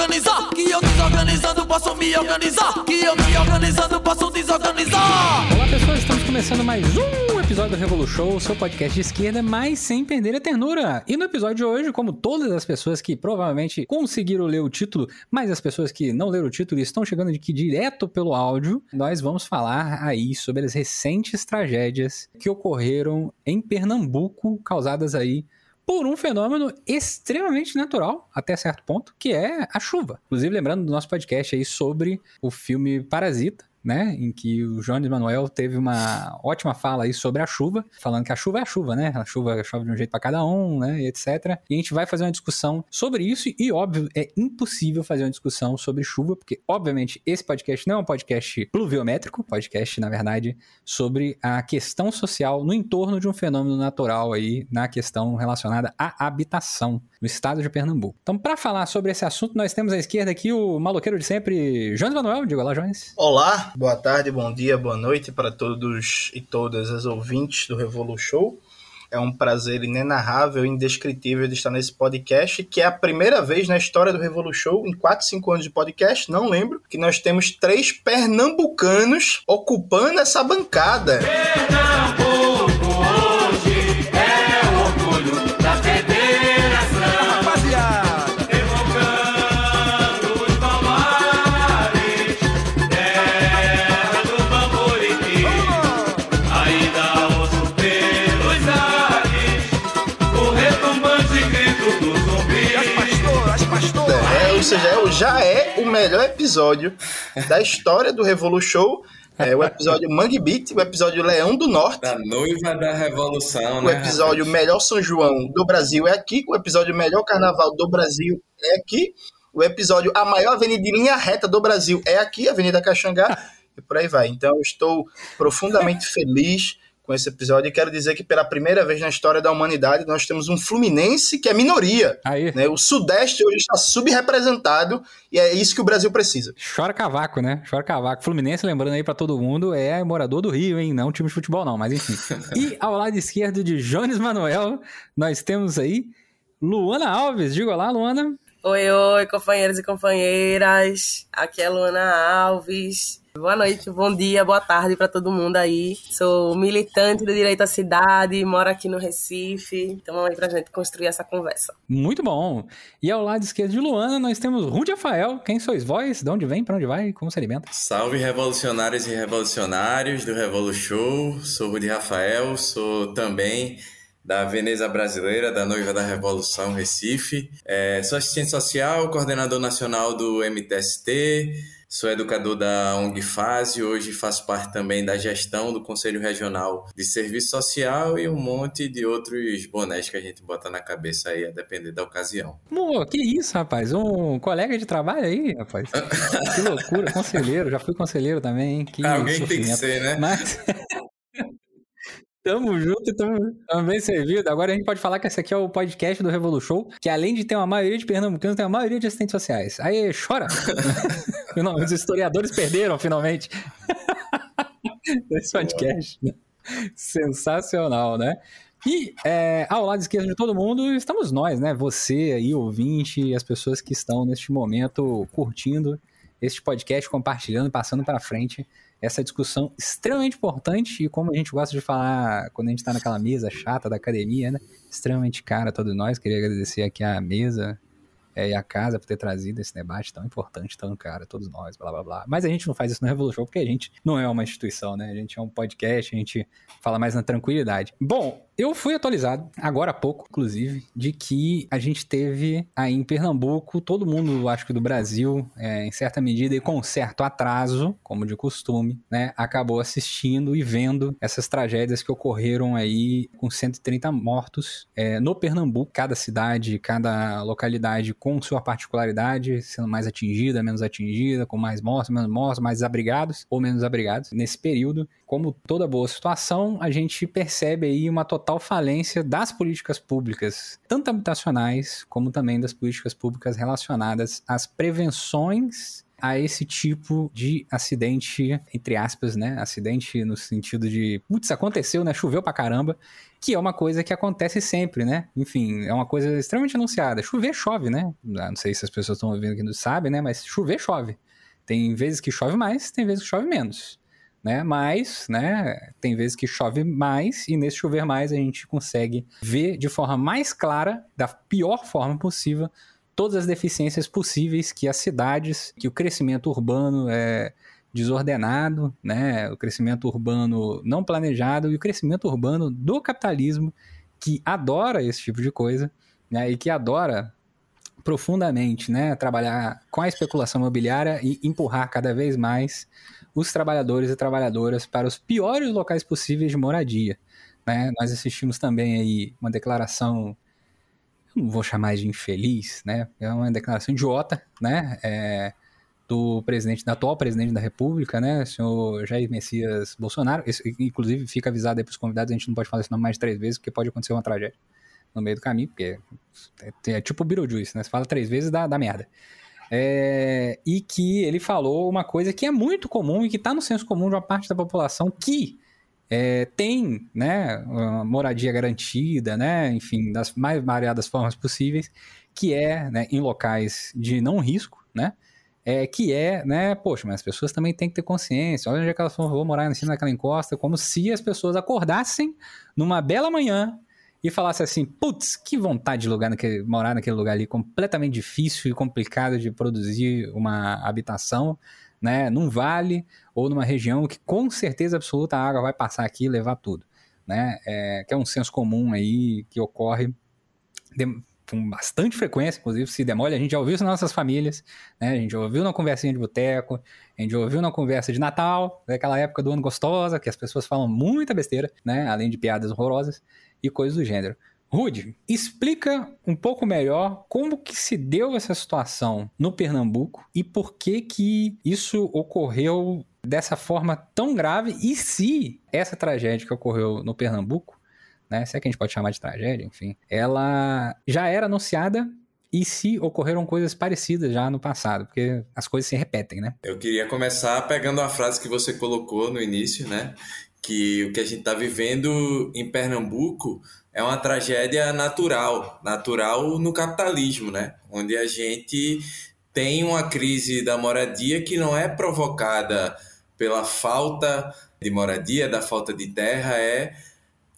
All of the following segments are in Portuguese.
posso desorganizar. Que eu desorganizando posso me organizar. Que eu me organizando posso desorganizar. Olá pessoal, estamos começando mais um episódio do Revolu Show, seu podcast de esquerda, mas sem perder a ternura. E no episódio de hoje, como todas as pessoas que provavelmente conseguiram ler o título, mas as pessoas que não leram o título e estão chegando aqui direto pelo áudio, nós vamos falar aí sobre as recentes tragédias que ocorreram em Pernambuco, causadas aí por um fenômeno extremamente natural, até certo ponto, que é a chuva. Inclusive, lembrando do nosso podcast aí sobre o filme Parasita, né, em que o Jones Manuel teve uma ótima fala aí sobre a chuva, falando que a chuva é a chuva, né? A chuva chove de um jeito para cada um, né, etc. E a gente vai fazer uma discussão sobre isso e óbvio, é impossível fazer uma discussão sobre chuva, porque obviamente esse podcast não é um podcast pluviométrico, podcast na verdade sobre a questão social no entorno de um fenômeno natural aí, na questão relacionada à habitação no estado de Pernambuco. Então, para falar sobre esse assunto, nós temos à esquerda aqui o maloqueiro de sempre, Jones Manuel. Diga lá, Jones. Olá, boa tarde, bom dia, boa noite para todos e todas as ouvintes do Revolu Show. É um prazer inenarrável indescritível de estar nesse podcast, que é a primeira vez na história do Revolu Show, em 4, 5 anos de podcast, não lembro, que nós temos três pernambucanos ocupando essa bancada. Pernambuco melhor episódio da história do Revolu Show. É o episódio Mangue Beat, o episódio Leão do Norte. Da noiva da revolução, O né? episódio Melhor São João do Brasil é aqui. O episódio Melhor Carnaval do Brasil é aqui. O episódio A Maior Avenida de Linha Reta do Brasil é aqui, Avenida Caxangá. E por aí vai. Então, eu estou profundamente feliz com esse episódio e quero dizer que pela primeira vez na história da humanidade nós temos um Fluminense que é minoria. Aí, né? O Sudeste hoje está subrepresentado e é isso que o Brasil precisa. chora cavaco, né? Chora cavaco. Fluminense, lembrando aí pra todo mundo, é morador do Rio, hein? Não time de futebol, não, mas enfim. e ao lado esquerdo de Jones Manuel, nós temos aí Luana Alves. Diga olá, Luana. Oi, oi, companheiros e companheiras. Aqui é Luana Alves. Boa noite, bom dia, boa tarde para todo mundo aí. Sou militante do Direito à Cidade, moro aqui no Recife. Então vamos aí pra gente construir essa conversa. Muito bom. E ao lado esquerdo de Luana, nós temos Rude Rafael. Quem sois vós? De onde vem? Pra onde vai? Como se alimenta? Salve revolucionários e revolucionários do Revolu Show. Sou Rudy Rafael, sou também da Veneza Brasileira, da Noiva da Revolução Recife. É, sou assistente social, coordenador nacional do MTST, sou educador da ONG Fase, hoje faço parte também da gestão do Conselho Regional de Serviço Social e um monte de outros bonés que a gente bota na cabeça aí, a depender da ocasião. Pô, que isso, rapaz? Um colega de trabalho aí, rapaz. que loucura, conselheiro. Já fui conselheiro também, hein? Que Alguém tem que sofrimento. ser, né? Mas. Tamo junto e tamo, tamo bem servido. Agora a gente pode falar que esse aqui é o podcast do Revolu Show, que além de ter uma maioria de pernambucanos, tem uma maioria de assistentes sociais. Aí, chora! Não, os historiadores perderam, finalmente. Esse podcast. né? Sensacional, né? E é, ao lado esquerdo de todo mundo estamos nós, né? Você aí, ouvinte, e as pessoas que estão neste momento curtindo este podcast, compartilhando e passando para frente essa discussão extremamente importante e como a gente gosta de falar quando a gente está naquela mesa chata da academia, né? Extremamente cara a todos nós. Queria agradecer aqui a mesa é, e a casa por ter trazido esse debate tão importante, tão caro a todos nós, blá blá blá. Mas a gente não faz isso no Revolution porque a gente não é uma instituição, né? A gente é um podcast, a gente fala mais na tranquilidade. Bom, eu fui atualizado, agora há pouco, inclusive, de que a gente teve aí em Pernambuco, todo mundo, acho que do Brasil, é, em certa medida e com certo atraso, como de costume, né, acabou assistindo e vendo essas tragédias que ocorreram aí com 130 mortos é, no Pernambuco, cada cidade, cada localidade com sua particularidade, sendo mais atingida, menos atingida, com mais mortos, menos mortos, mais desabrigados ou menos abrigados. Nesse período, como toda boa situação, a gente percebe aí uma total falência das políticas públicas, tanto habitacionais como também das políticas públicas relacionadas às prevenções a esse tipo de acidente, entre aspas, né? Acidente no sentido de, putz, aconteceu, né? Choveu pra caramba, que é uma coisa que acontece sempre, né? Enfim, é uma coisa extremamente anunciada. Chover, chove, né? Ah, não sei se as pessoas estão ouvindo aqui não sabem, né? Mas chover, chove. Tem vezes que chove mais, tem vezes que chove menos. Né? Mas, né, tem vezes que chove mais e nesse chover mais a gente consegue ver de forma mais clara, da pior forma possível, todas as deficiências possíveis que as cidades, que o crescimento urbano é desordenado, né, o crescimento urbano não planejado e o crescimento urbano do capitalismo que adora esse tipo de coisa, né, e que adora profundamente, né, trabalhar com a especulação imobiliária e empurrar cada vez mais os trabalhadores e trabalhadoras para os piores locais possíveis de moradia. Né? Nós assistimos também aí uma declaração não vou chamar de infeliz, né? É uma declaração idiota, né? É, do presidente, da atual presidente da República, né? O senhor Jair Messias Bolsonaro. Isso, inclusive, fica avisado aí para os convidados, a gente não pode falar esse nome mais três vezes, porque pode acontecer uma tragédia no meio do caminho, porque é, é tipo o Beetlejuice, né? Você fala três vezes, dá, dá merda. É, e que ele falou uma coisa que é muito comum e que está no senso comum de uma parte da população que é, tem né, moradia garantida, né, enfim, das mais variadas formas possíveis, que é né, em locais de não risco, né, é, que é, né, poxa, mas as pessoas também têm que ter consciência, olha onde é que elas vão morar em cima daquela encosta, como se as pessoas acordassem numa bela manhã e falassem assim, putz, que vontade de lugar naquele, morar naquele lugar ali, completamente difícil e complicado de produzir uma habitação, né, num vale ou numa região que com certeza absoluta a água vai passar aqui e levar tudo, né, é, que é um senso comum aí que ocorre de, com bastante frequência, inclusive se demole, a gente já ouviu isso nas nossas famílias, né, a gente já ouviu na conversinha de boteco, a gente já ouviu na conversa de Natal, daquela época do ano gostosa, que as pessoas falam muita besteira, né, além de piadas horrorosas e coisas do gênero. Rude, explica um pouco melhor como que se deu essa situação no Pernambuco e por que que isso ocorreu dessa forma tão grave e se essa tragédia que ocorreu no Pernambuco, né, se é que a gente pode chamar de tragédia, enfim, ela já era anunciada e se ocorreram coisas parecidas já no passado, porque as coisas se repetem, né? Eu queria começar pegando a frase que você colocou no início, né? Que o que a gente está vivendo em Pernambuco é uma tragédia natural, natural no capitalismo, né? Onde a gente tem uma crise da moradia que não é provocada pela falta de moradia, da falta de terra, é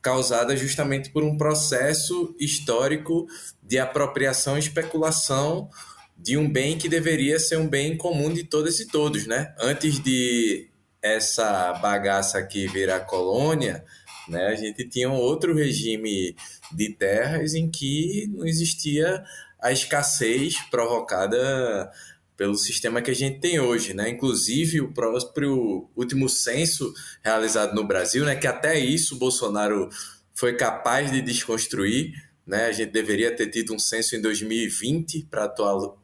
causada justamente por um processo histórico de apropriação e especulação de um bem que deveria ser um bem comum de todas e todos, né? Antes de essa bagaça aqui virar colônia, né? A gente tinha um outro regime de terras em que não existia a escassez provocada pelo sistema que a gente tem hoje, né? Inclusive o próprio último censo realizado no Brasil, né? Que até isso o Bolsonaro foi capaz de desconstruir, né? A gente deveria ter tido um censo em 2020 para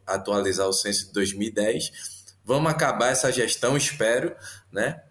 atualizar o censo de 2010. Vamos acabar essa gestão, espero, né?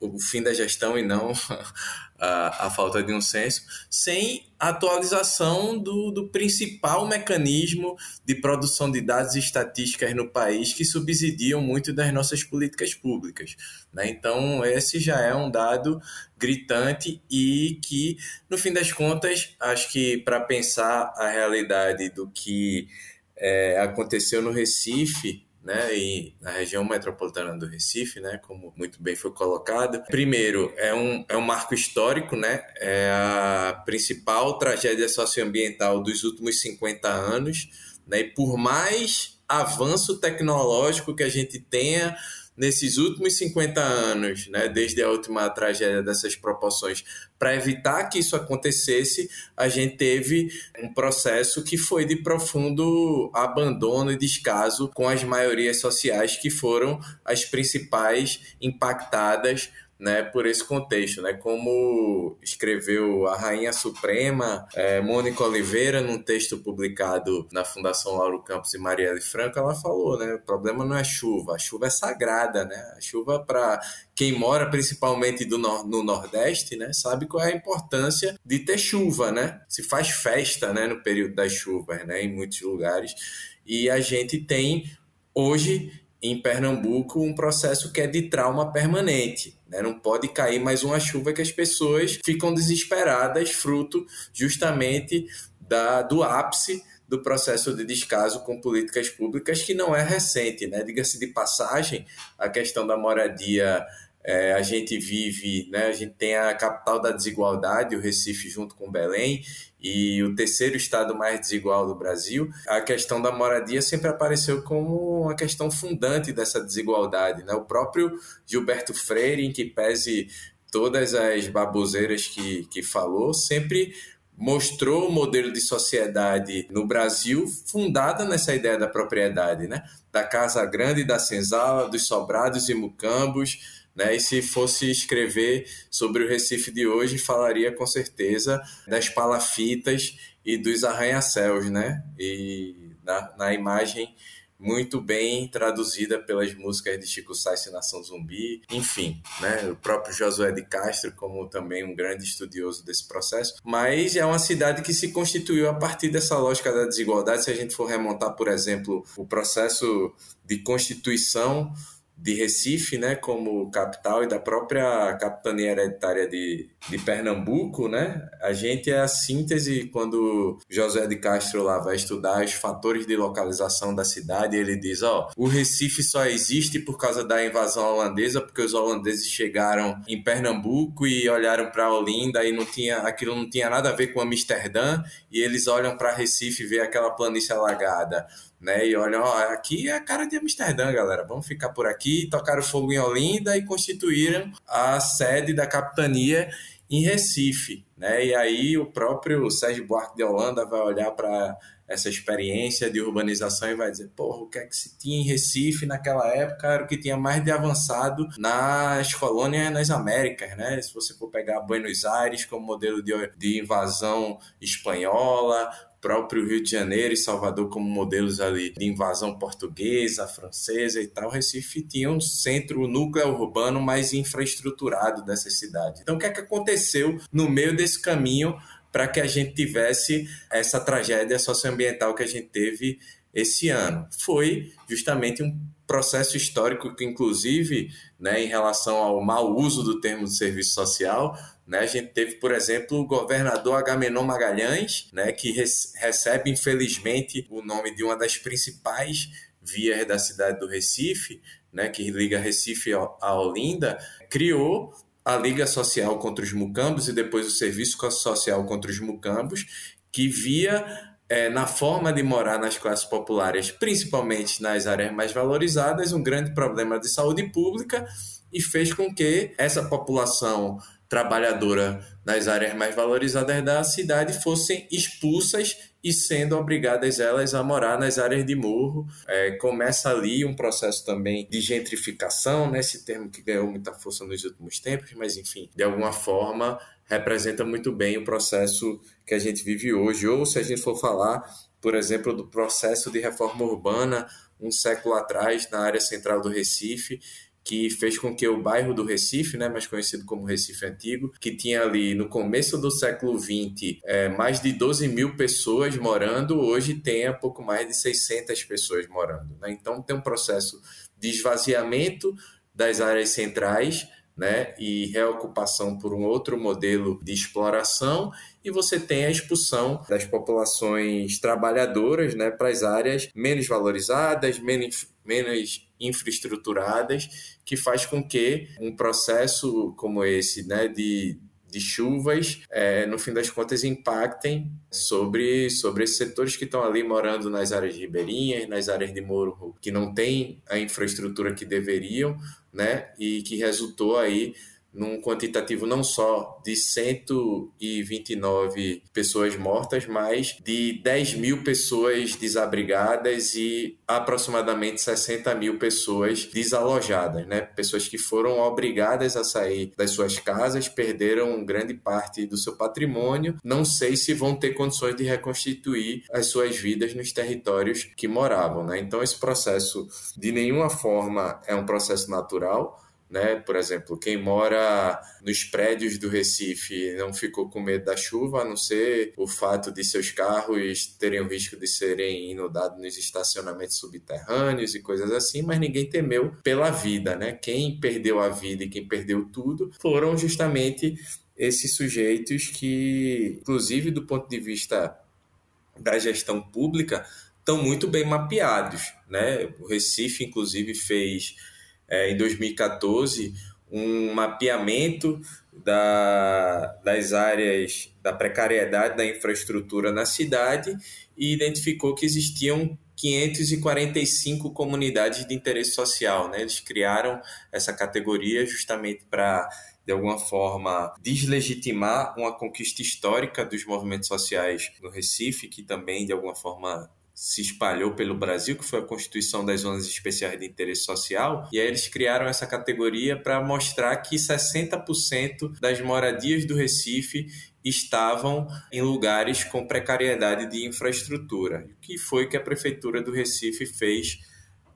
O fim da gestão e não a, a falta de um censo, sem atualização do, do principal mecanismo de produção de dados estatísticas no país que subsidiam muito das nossas políticas públicas. Né? Então, esse já é um dado gritante e que, no fim das contas, acho que para pensar a realidade do que é, aconteceu no Recife, né, e na região metropolitana do Recife, né, como muito bem foi colocado. Primeiro, é um, é um marco histórico, né, é a principal tragédia socioambiental dos últimos 50 anos, né, e por mais avanço tecnológico que a gente tenha nesses últimos 50 anos, né, desde a última tragédia dessas proporções, para evitar que isso acontecesse, a gente teve um processo que foi de profundo abandono e descaso com as maiorias sociais que foram as principais impactadas né, por esse contexto, né, como escreveu a Rainha Suprema, é, Mônica Oliveira, num texto publicado na Fundação Lauro Campos e Marielle Franco, ela falou, né, o problema não é chuva, a chuva é sagrada, né, a chuva para quem mora principalmente do no, no Nordeste, né, sabe qual é a importância de ter chuva, né, se faz festa, né, no período das chuvas, né, em muitos lugares, e a gente tem hoje em Pernambuco um processo que é de trauma permanente. Né? Não pode cair mais uma chuva que as pessoas ficam desesperadas, fruto justamente da, do ápice do processo de descaso com políticas públicas, que não é recente. Né? Diga-se de passagem, a questão da moradia é, a gente vive, né, a gente tem a capital da desigualdade, o Recife, junto com Belém, e o terceiro estado mais desigual do Brasil. A questão da moradia sempre apareceu como uma questão fundante dessa desigualdade. Né? O próprio Gilberto Freire, em que pese todas as baboseiras que, que falou, sempre mostrou o modelo de sociedade no Brasil fundada nessa ideia da propriedade, né? da casa grande, da senzala, dos sobrados e mucambos, né? E se fosse escrever sobre o Recife de hoje, falaria com certeza das palafitas e dos arranha-céus, né? E na, na imagem muito bem traduzida pelas músicas de Chico Sainz e Nação Zumbi, enfim, né? O próprio Josué de Castro como também um grande estudioso desse processo, mas é uma cidade que se constituiu a partir dessa lógica da desigualdade, se a gente for remontar, por exemplo, o processo de constituição de Recife, né, como capital e da própria capitania hereditária de, de Pernambuco, né, a gente é a síntese quando José de Castro lá vai estudar os fatores de localização da cidade, ele diz, ó, o Recife só existe por causa da invasão holandesa, porque os holandeses chegaram em Pernambuco e olharam para Olinda e não tinha, aquilo não tinha nada a ver com Amsterdã, e eles olham para Recife e vê aquela planície alagada né? E olha, ó, aqui é a cara de Amsterdã, galera. Vamos ficar por aqui, tocaram fogo em Olinda e constituíram a sede da capitania em Recife, né? E aí o próprio Sérgio Buarque de Holanda vai olhar para essa experiência de urbanização e vai dizer, porra, o que é que se tinha em Recife naquela época era o que tinha mais de avançado nas colônias nas Américas, né? Se você for pegar Buenos Aires como modelo de, de invasão espanhola, próprio Rio de Janeiro e Salvador como modelos ali de invasão portuguesa, francesa e tal, Recife tinha um centro, núcleo urbano mais infraestruturado dessa cidade. Então, o que é que aconteceu no meio desse caminho para que a gente tivesse essa tragédia socioambiental que a gente teve esse ano? Foi justamente um processo histórico que, inclusive, né, em relação ao mau uso do termo de serviço social, né, a gente teve, por exemplo, o governador Agamenon Magalhães, né, que recebe, infelizmente, o nome de uma das principais vias da cidade do Recife, né, que liga Recife a Olinda, criou a Liga Social contra os Mucambos e depois o Serviço Social contra os Mucambos, que via é, na forma de morar nas classes populares, principalmente nas áreas mais valorizadas, um grande problema de saúde pública e fez com que essa população trabalhadora nas áreas mais valorizadas da cidade fossem expulsas e sendo obrigadas elas a morar nas áreas de morro. É, começa ali um processo também de gentrificação, né? esse termo que ganhou muita força nos últimos tempos, mas enfim, de alguma forma representa muito bem o processo que a gente vive hoje. Ou se a gente for falar, por exemplo, do processo de reforma urbana um século atrás na área central do Recife, que fez com que o bairro do Recife, né, mais conhecido como Recife Antigo, que tinha ali no começo do século XX é, mais de 12 mil pessoas morando, hoje tenha pouco mais de 600 pessoas morando. Né? Então tem um processo de esvaziamento das áreas centrais né, e reocupação por um outro modelo de exploração, e você tem a expulsão das populações trabalhadoras né, para as áreas menos valorizadas, menos, menos infraestruturadas, que faz com que um processo como esse né, de, de chuvas, é, no fim das contas, impactem sobre, sobre esses setores que estão ali morando nas áreas ribeirinhas, nas áreas de morro, que não têm a infraestrutura que deveriam, né, e que resultou aí num quantitativo não só de 129 pessoas mortas, mas de 10 mil pessoas desabrigadas e aproximadamente 60 mil pessoas desalojadas, né? Pessoas que foram obrigadas a sair das suas casas, perderam grande parte do seu patrimônio, não sei se vão ter condições de reconstituir as suas vidas nos territórios que moravam, né? Então esse processo de nenhuma forma é um processo natural, né? Por exemplo, quem mora nos prédios do Recife não ficou com medo da chuva, a não ser o fato de seus carros terem o risco de serem inundados nos estacionamentos subterrâneos e coisas assim, mas ninguém temeu pela vida, né? Quem perdeu a vida e quem perdeu tudo foram justamente esses sujeitos que, inclusive do ponto de vista da gestão pública, estão muito bem mapeados. Né? O Recife, inclusive, fez é, em 2014 um mapeamento da, das áreas da precariedade da infraestrutura na cidade e identificou que existiam 545 comunidades de interesse social. Né? Eles criaram essa categoria justamente para de alguma forma, deslegitimar uma conquista histórica dos movimentos sociais no Recife, que também, de alguma forma, se espalhou pelo Brasil, que foi a Constituição das Zonas Especiais de Interesse Social, e aí eles criaram essa categoria para mostrar que 60% das moradias do Recife estavam em lugares com precariedade de infraestrutura. O que foi que a Prefeitura do Recife fez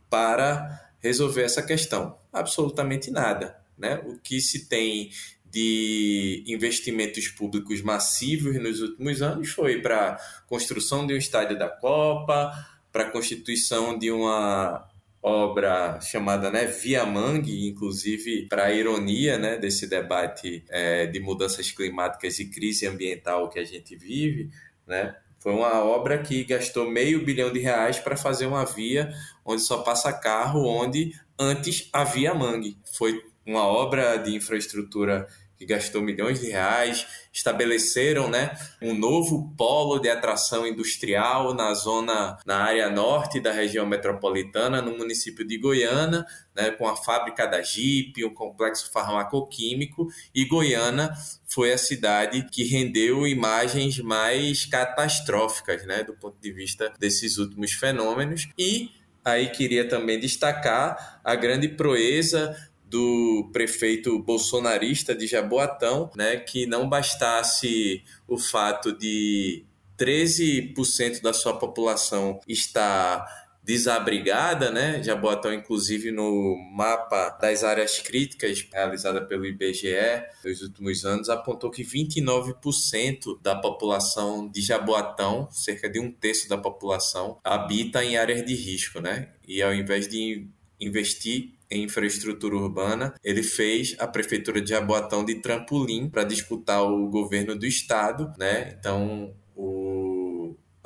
para resolver essa questão? Absolutamente nada. Né? O que se tem de investimentos públicos massivos nos últimos anos foi para construção de um estádio da Copa, para a constituição de uma obra chamada né, Via Mangue, inclusive para a ironia né, desse debate é, de mudanças climáticas e crise ambiental que a gente vive, né, foi uma obra que gastou meio bilhão de reais para fazer uma via onde só passa carro, onde antes havia mangue. Foi uma obra de infraestrutura que gastou milhões de reais, estabeleceram né, um novo polo de atração industrial na zona, na área norte da região metropolitana, no município de Goiânia, né, com a fábrica da Jeep, um complexo farmacoquímico, e Goiânia foi a cidade que rendeu imagens mais catastróficas né, do ponto de vista desses últimos fenômenos. E aí queria também destacar a grande proeza do prefeito bolsonarista de Jaboatão, né, que não bastasse o fato de 13% da sua população estar desabrigada, né? Jaboatão, inclusive, no mapa das áreas críticas realizada pelo IBGE nos últimos anos, apontou que 29% da população de Jaboatão, cerca de um terço da população, habita em áreas de risco, né? E ao invés de investir em infraestrutura urbana, ele fez a prefeitura de Jaboatão de trampolim para disputar o governo do estado, né? Então,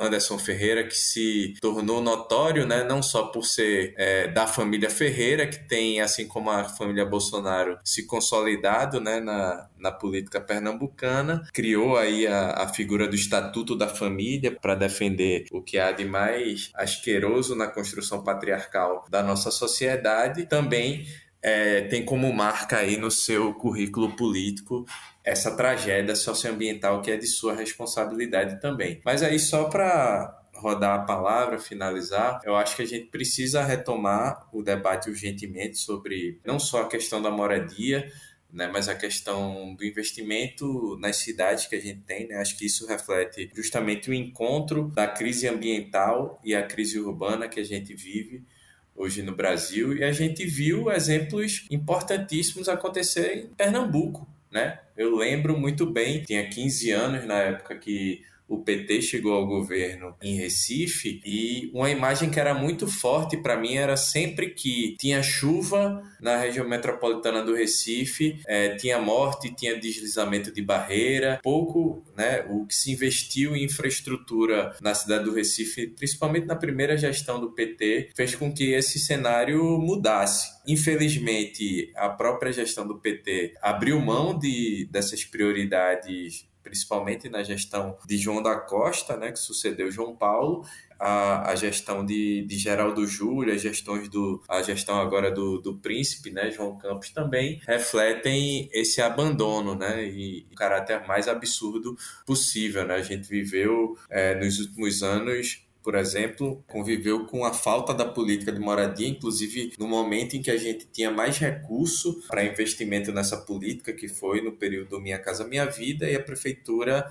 Anderson Ferreira, que se tornou notório, né, não só por ser é, da família Ferreira, que tem, assim como a família Bolsonaro, se consolidado né, na, na política pernambucana, criou aí a, a figura do Estatuto da Família para defender o que há de mais asqueroso na construção patriarcal da nossa sociedade. Também é, tem como marca aí no seu currículo político essa tragédia socioambiental que é de sua responsabilidade também. Mas aí só para rodar a palavra, finalizar, eu acho que a gente precisa retomar o debate urgentemente sobre não só a questão da moradia, né, mas a questão do investimento nas cidades que a gente tem, né, acho que isso reflete justamente o encontro da crise ambiental e a crise urbana que a gente vive hoje no Brasil e a gente viu exemplos importantíssimos acontecer em Pernambuco, né? Eu lembro muito bem, tinha 15 anos na época que o PT chegou ao governo em Recife e uma imagem que era muito forte para mim era sempre que tinha chuva na região metropolitana do Recife, é, tinha morte, tinha deslizamento de barreira, pouco, né, o que se investiu em infraestrutura na cidade do Recife, principalmente na primeira gestão do PT, fez com que esse cenário mudasse. Infelizmente, a própria gestão do PT abriu mão de, dessas prioridades principalmente na gestão de João da Costa, né, que sucedeu João Paulo, a, a gestão de, de Geraldo Júlio, as gestões do, a gestão agora do, do príncipe, né, João Campos, também refletem esse abandono, né, e o caráter mais absurdo possível, né, a gente viveu é, nos últimos anos por exemplo, conviveu com a falta da política de moradia, inclusive no momento em que a gente tinha mais recurso para investimento nessa política, que foi no período Minha Casa Minha Vida, e a prefeitura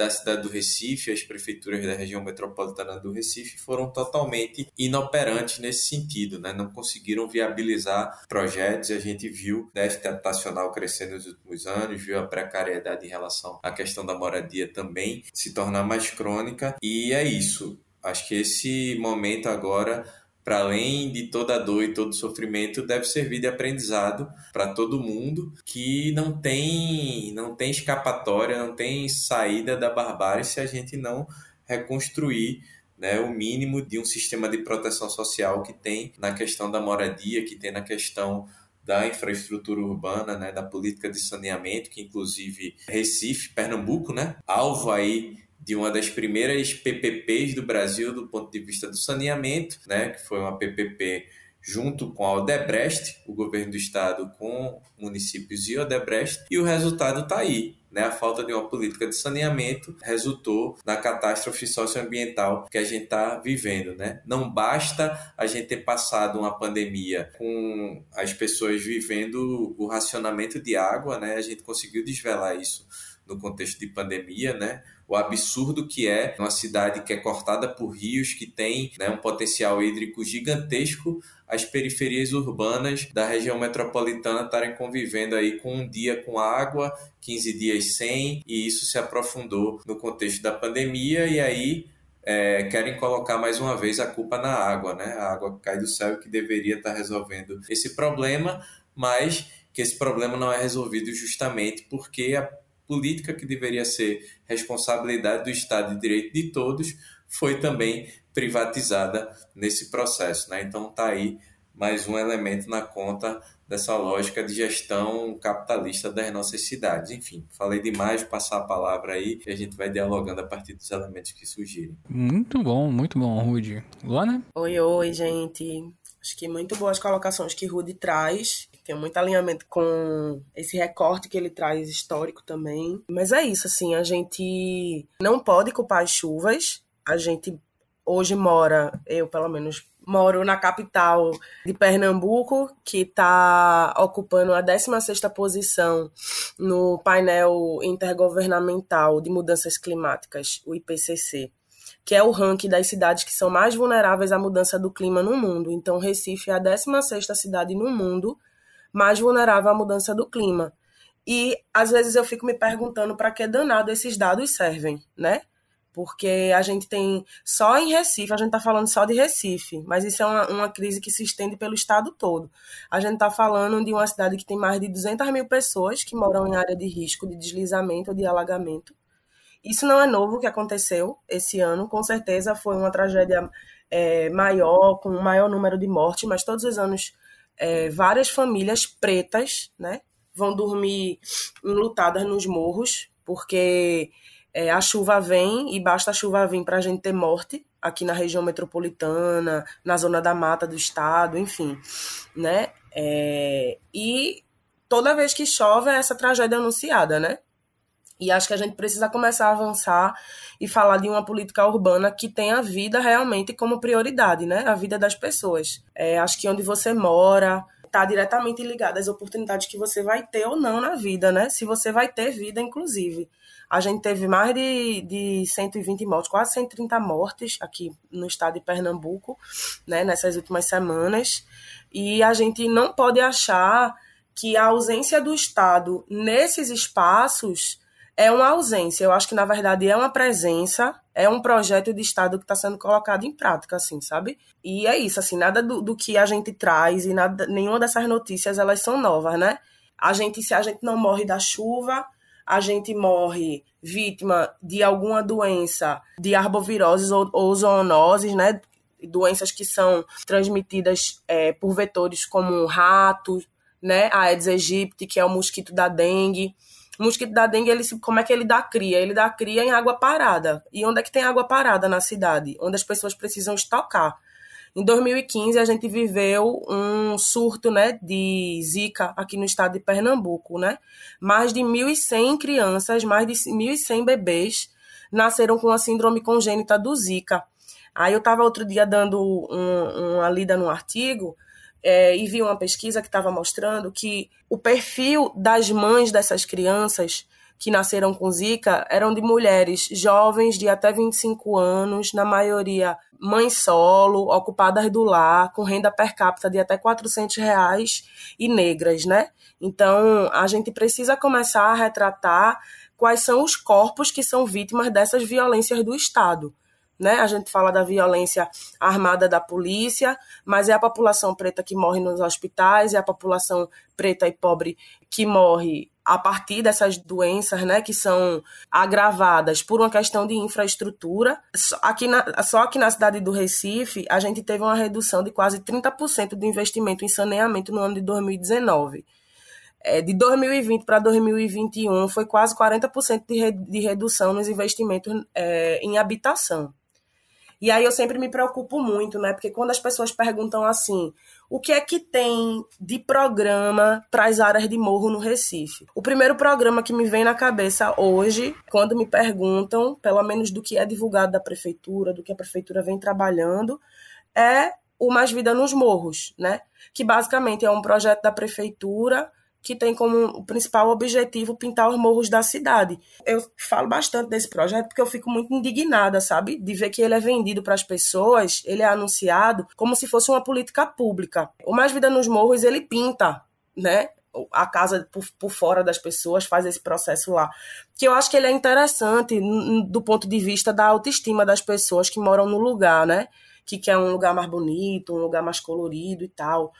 da cidade do Recife, as prefeituras da região metropolitana do Recife foram totalmente inoperantes nesse sentido, né? não conseguiram viabilizar projetos. A gente viu déficit habitacional crescendo nos últimos anos, viu a precariedade em relação à questão da moradia também se tornar mais crônica, e é isso. Acho que esse momento agora para além de toda a dor e todo o sofrimento, deve servir de aprendizado para todo mundo que não tem, não tem escapatória, não tem saída da barbárie se a gente não reconstruir né, o mínimo de um sistema de proteção social que tem na questão da moradia, que tem na questão da infraestrutura urbana, né, da política de saneamento, que inclusive Recife, Pernambuco, né, alvo aí de uma das primeiras PPPs do Brasil do ponto de vista do saneamento, né, que foi uma PPP junto com a Odebrecht, o governo do estado com municípios e Odebrecht, e o resultado está aí. Né? A falta de uma política de saneamento resultou na catástrofe socioambiental que a gente está vivendo. Né? Não basta a gente ter passado uma pandemia com as pessoas vivendo o racionamento de água, né? a gente conseguiu desvelar isso no contexto de pandemia, né? O absurdo que é uma cidade que é cortada por rios, que tem né, um potencial hídrico gigantesco, as periferias urbanas da região metropolitana estarem convivendo aí com um dia com água, 15 dias sem, e isso se aprofundou no contexto da pandemia, e aí é, querem colocar mais uma vez a culpa na água, né? A água que cai do céu que deveria estar resolvendo esse problema, mas que esse problema não é resolvido justamente porque a política que deveria ser responsabilidade do Estado e direito de todos foi também privatizada nesse processo. Né? Então está aí mais um elemento na conta dessa lógica de gestão capitalista das nossas cidades. Enfim, falei demais, passar a palavra aí e a gente vai dialogando a partir dos elementos que surgirem. Muito bom, muito bom, Rude. Luana? Oi, oi, gente. Acho que muito boas colocações que Rude traz tem muito alinhamento com esse recorte que ele traz histórico também. Mas é isso, assim, a gente não pode culpar as chuvas. A gente hoje mora, eu pelo menos moro na capital de Pernambuco, que está ocupando a 16ª posição no painel intergovernamental de mudanças climáticas, o IPCC, que é o ranking das cidades que são mais vulneráveis à mudança do clima no mundo. Então, Recife é a 16ª cidade no mundo mais vulnerável à mudança do clima. E às vezes eu fico me perguntando para que danado esses dados servem, né? Porque a gente tem só em Recife, a gente está falando só de Recife, mas isso é uma, uma, crise que se estende pelo estado todo. A gente está falando de uma cidade que tem mais de 200 mil pessoas que moram em área de risco de deslizamento ou de alagamento. Isso não é novo que aconteceu esse ano, com certeza foi uma tragédia é, maior, com um maior número de mortes, mas todos os anos é, várias famílias pretas, né, vão dormir enlutadas nos morros, porque é, a chuva vem e basta a chuva vir para a gente ter morte aqui na região metropolitana, na zona da mata do estado, enfim, né? É, e toda vez que chove é essa tragédia anunciada, né? E acho que a gente precisa começar a avançar e falar de uma política urbana que tenha a vida realmente como prioridade, né? A vida das pessoas. É, acho que onde você mora está diretamente ligado às oportunidades que você vai ter ou não na vida, né? Se você vai ter vida, inclusive. A gente teve mais de, de 120 mortes, quase 130 mortes aqui no estado de Pernambuco, né? Nessas últimas semanas. E a gente não pode achar que a ausência do Estado nesses espaços é uma ausência. Eu acho que, na verdade, é uma presença, é um projeto de Estado que está sendo colocado em prática, assim, sabe? E é isso, assim, nada do, do, que a gente traz e nada, nenhuma dessas notícias, elas são novas, né? A gente, se a gente não morre da chuva, a gente morre vítima de alguma doença de arboviroses ou, ou zoonoses, né? Doenças que são transmitidas é, por vetores como ratos, né? A Aedes aegypti, que é o mosquito da dengue. O mosquito da dengue, ele, como é que ele dá cria? Ele dá cria em água parada. E onde é que tem água parada na cidade? Onde as pessoas precisam estocar. Em 2015, a gente viveu um surto né, de Zika aqui no estado de Pernambuco. Né? Mais de 1.100 crianças, mais de 1.100 bebês nasceram com a síndrome congênita do Zika. Aí eu estava outro dia dando um, uma lida num artigo é, e vi uma pesquisa que estava mostrando que o perfil das mães dessas crianças que nasceram com Zika eram de mulheres jovens de até 25 anos, na maioria mães solo, ocupadas do lar, com renda per capita de até 400 reais e negras, né? Então, a gente precisa começar a retratar quais são os corpos que são vítimas dessas violências do Estado. Né? A gente fala da violência armada da polícia, mas é a população preta que morre nos hospitais, é a população preta e pobre que morre a partir dessas doenças, né, que são agravadas por uma questão de infraestrutura. Aqui na, só aqui na cidade do Recife, a gente teve uma redução de quase 30% do investimento em saneamento no ano de 2019. É, de 2020 para 2021 foi quase 40% de, re, de redução nos investimentos é, em habitação. E aí eu sempre me preocupo muito, né? Porque quando as pessoas perguntam assim, o que é que tem de programa para as áreas de morro no Recife? O primeiro programa que me vem na cabeça hoje, quando me perguntam, pelo menos do que é divulgado da prefeitura, do que a prefeitura vem trabalhando, é o Mais Vida nos Morros, né? Que basicamente é um projeto da prefeitura que tem como principal objetivo pintar os morros da cidade. Eu falo bastante desse projeto porque eu fico muito indignada, sabe? De ver que ele é vendido para as pessoas, ele é anunciado como se fosse uma política pública. O Mais Vida nos Morros, ele pinta, né? a casa por, por, fora das pessoas, faz esse processo lá. Que eu acho que ele é interessante do ponto de vista da autoestima das pessoas que moram no lugar, né? Que quer um lugar mais bonito, um lugar mais colorido e tal.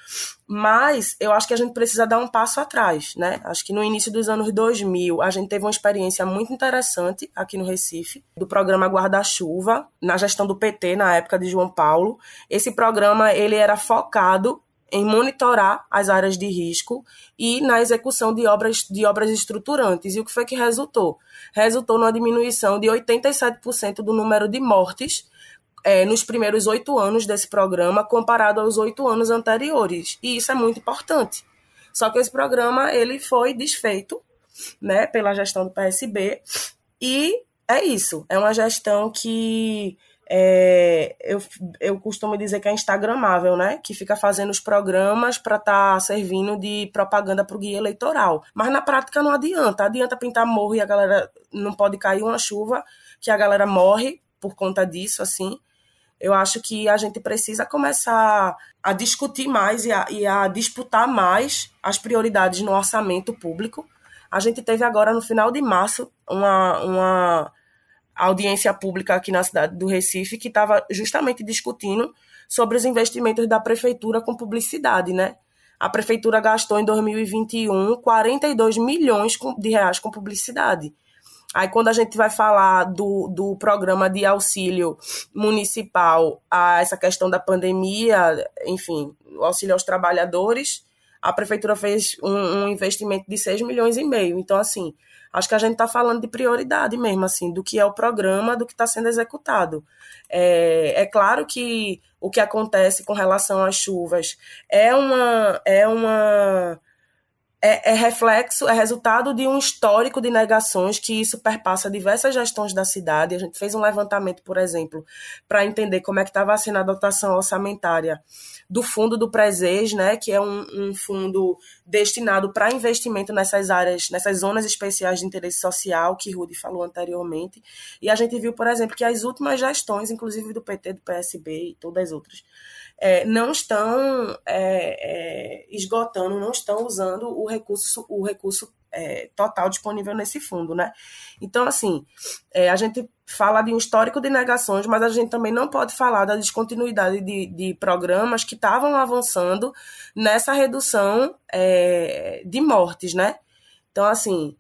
Mas eu acho que a gente precisa dar um passo atrás, né? Acho que no início dos anos 2000 a gente teve uma experiência muito interessante aqui no Recife, do programa Guarda-Chuva, na gestão do PT, na época de João Paulo. Esse programa ele era focado em monitorar as áreas de risco e na execução de obras, de obras estruturantes. E o que foi que resultou? Resultou numa diminuição de 87% do número de mortes é, nos primeiros oito anos desse programa comparado aos oito anos anteriores. E isso é muito importante. Só que esse programa ele foi desfeito né, pela gestão do PSB e é isso. É uma gestão que é, eu, eu costumo dizer que é instagramável, né? Que fica fazendo os programas para estar tá servindo de propaganda para o guia eleitoral. Mas na prática não adianta. Adianta pintar morro e a galera não pode cair uma chuva que a galera morre por conta disso, assim. Eu acho que a gente precisa começar a discutir mais e a, e a disputar mais as prioridades no orçamento público. A gente teve agora, no final de março, uma, uma audiência pública aqui na cidade do Recife que estava justamente discutindo sobre os investimentos da prefeitura com publicidade, né? A prefeitura gastou em 2021 42 milhões de reais com publicidade. Aí, quando a gente vai falar do, do programa de auxílio municipal a essa questão da pandemia, enfim, o auxílio aos trabalhadores, a prefeitura fez um, um investimento de 6 milhões e meio. Então, assim, acho que a gente está falando de prioridade mesmo, assim, do que é o programa, do que está sendo executado. É, é claro que o que acontece com relação às chuvas é uma. É uma é, é, reflexo, é resultado de um histórico de negações que isso perpassa diversas gestões da cidade. A gente fez um levantamento, por exemplo, para entender como é que estava sendo a dotação orçamentária do fundo do Preses, né, que é um, um fundo destinado para investimento nessas áreas, nessas zonas especiais de interesse social, que Rudy falou anteriormente. E a gente viu, por exemplo, que as últimas gestões, inclusive do PT, do PSB e todas as outras, é, não estão é, é, esgotando, não estão usando o recurso, o recurso é, total disponível nesse fundo, né? Então, assim, é, a gente fala de um histórico de negações, mas a gente também não pode falar da descontinuidade de, de programas que estavam avançando nessa redução de mortes, né? Então, assim,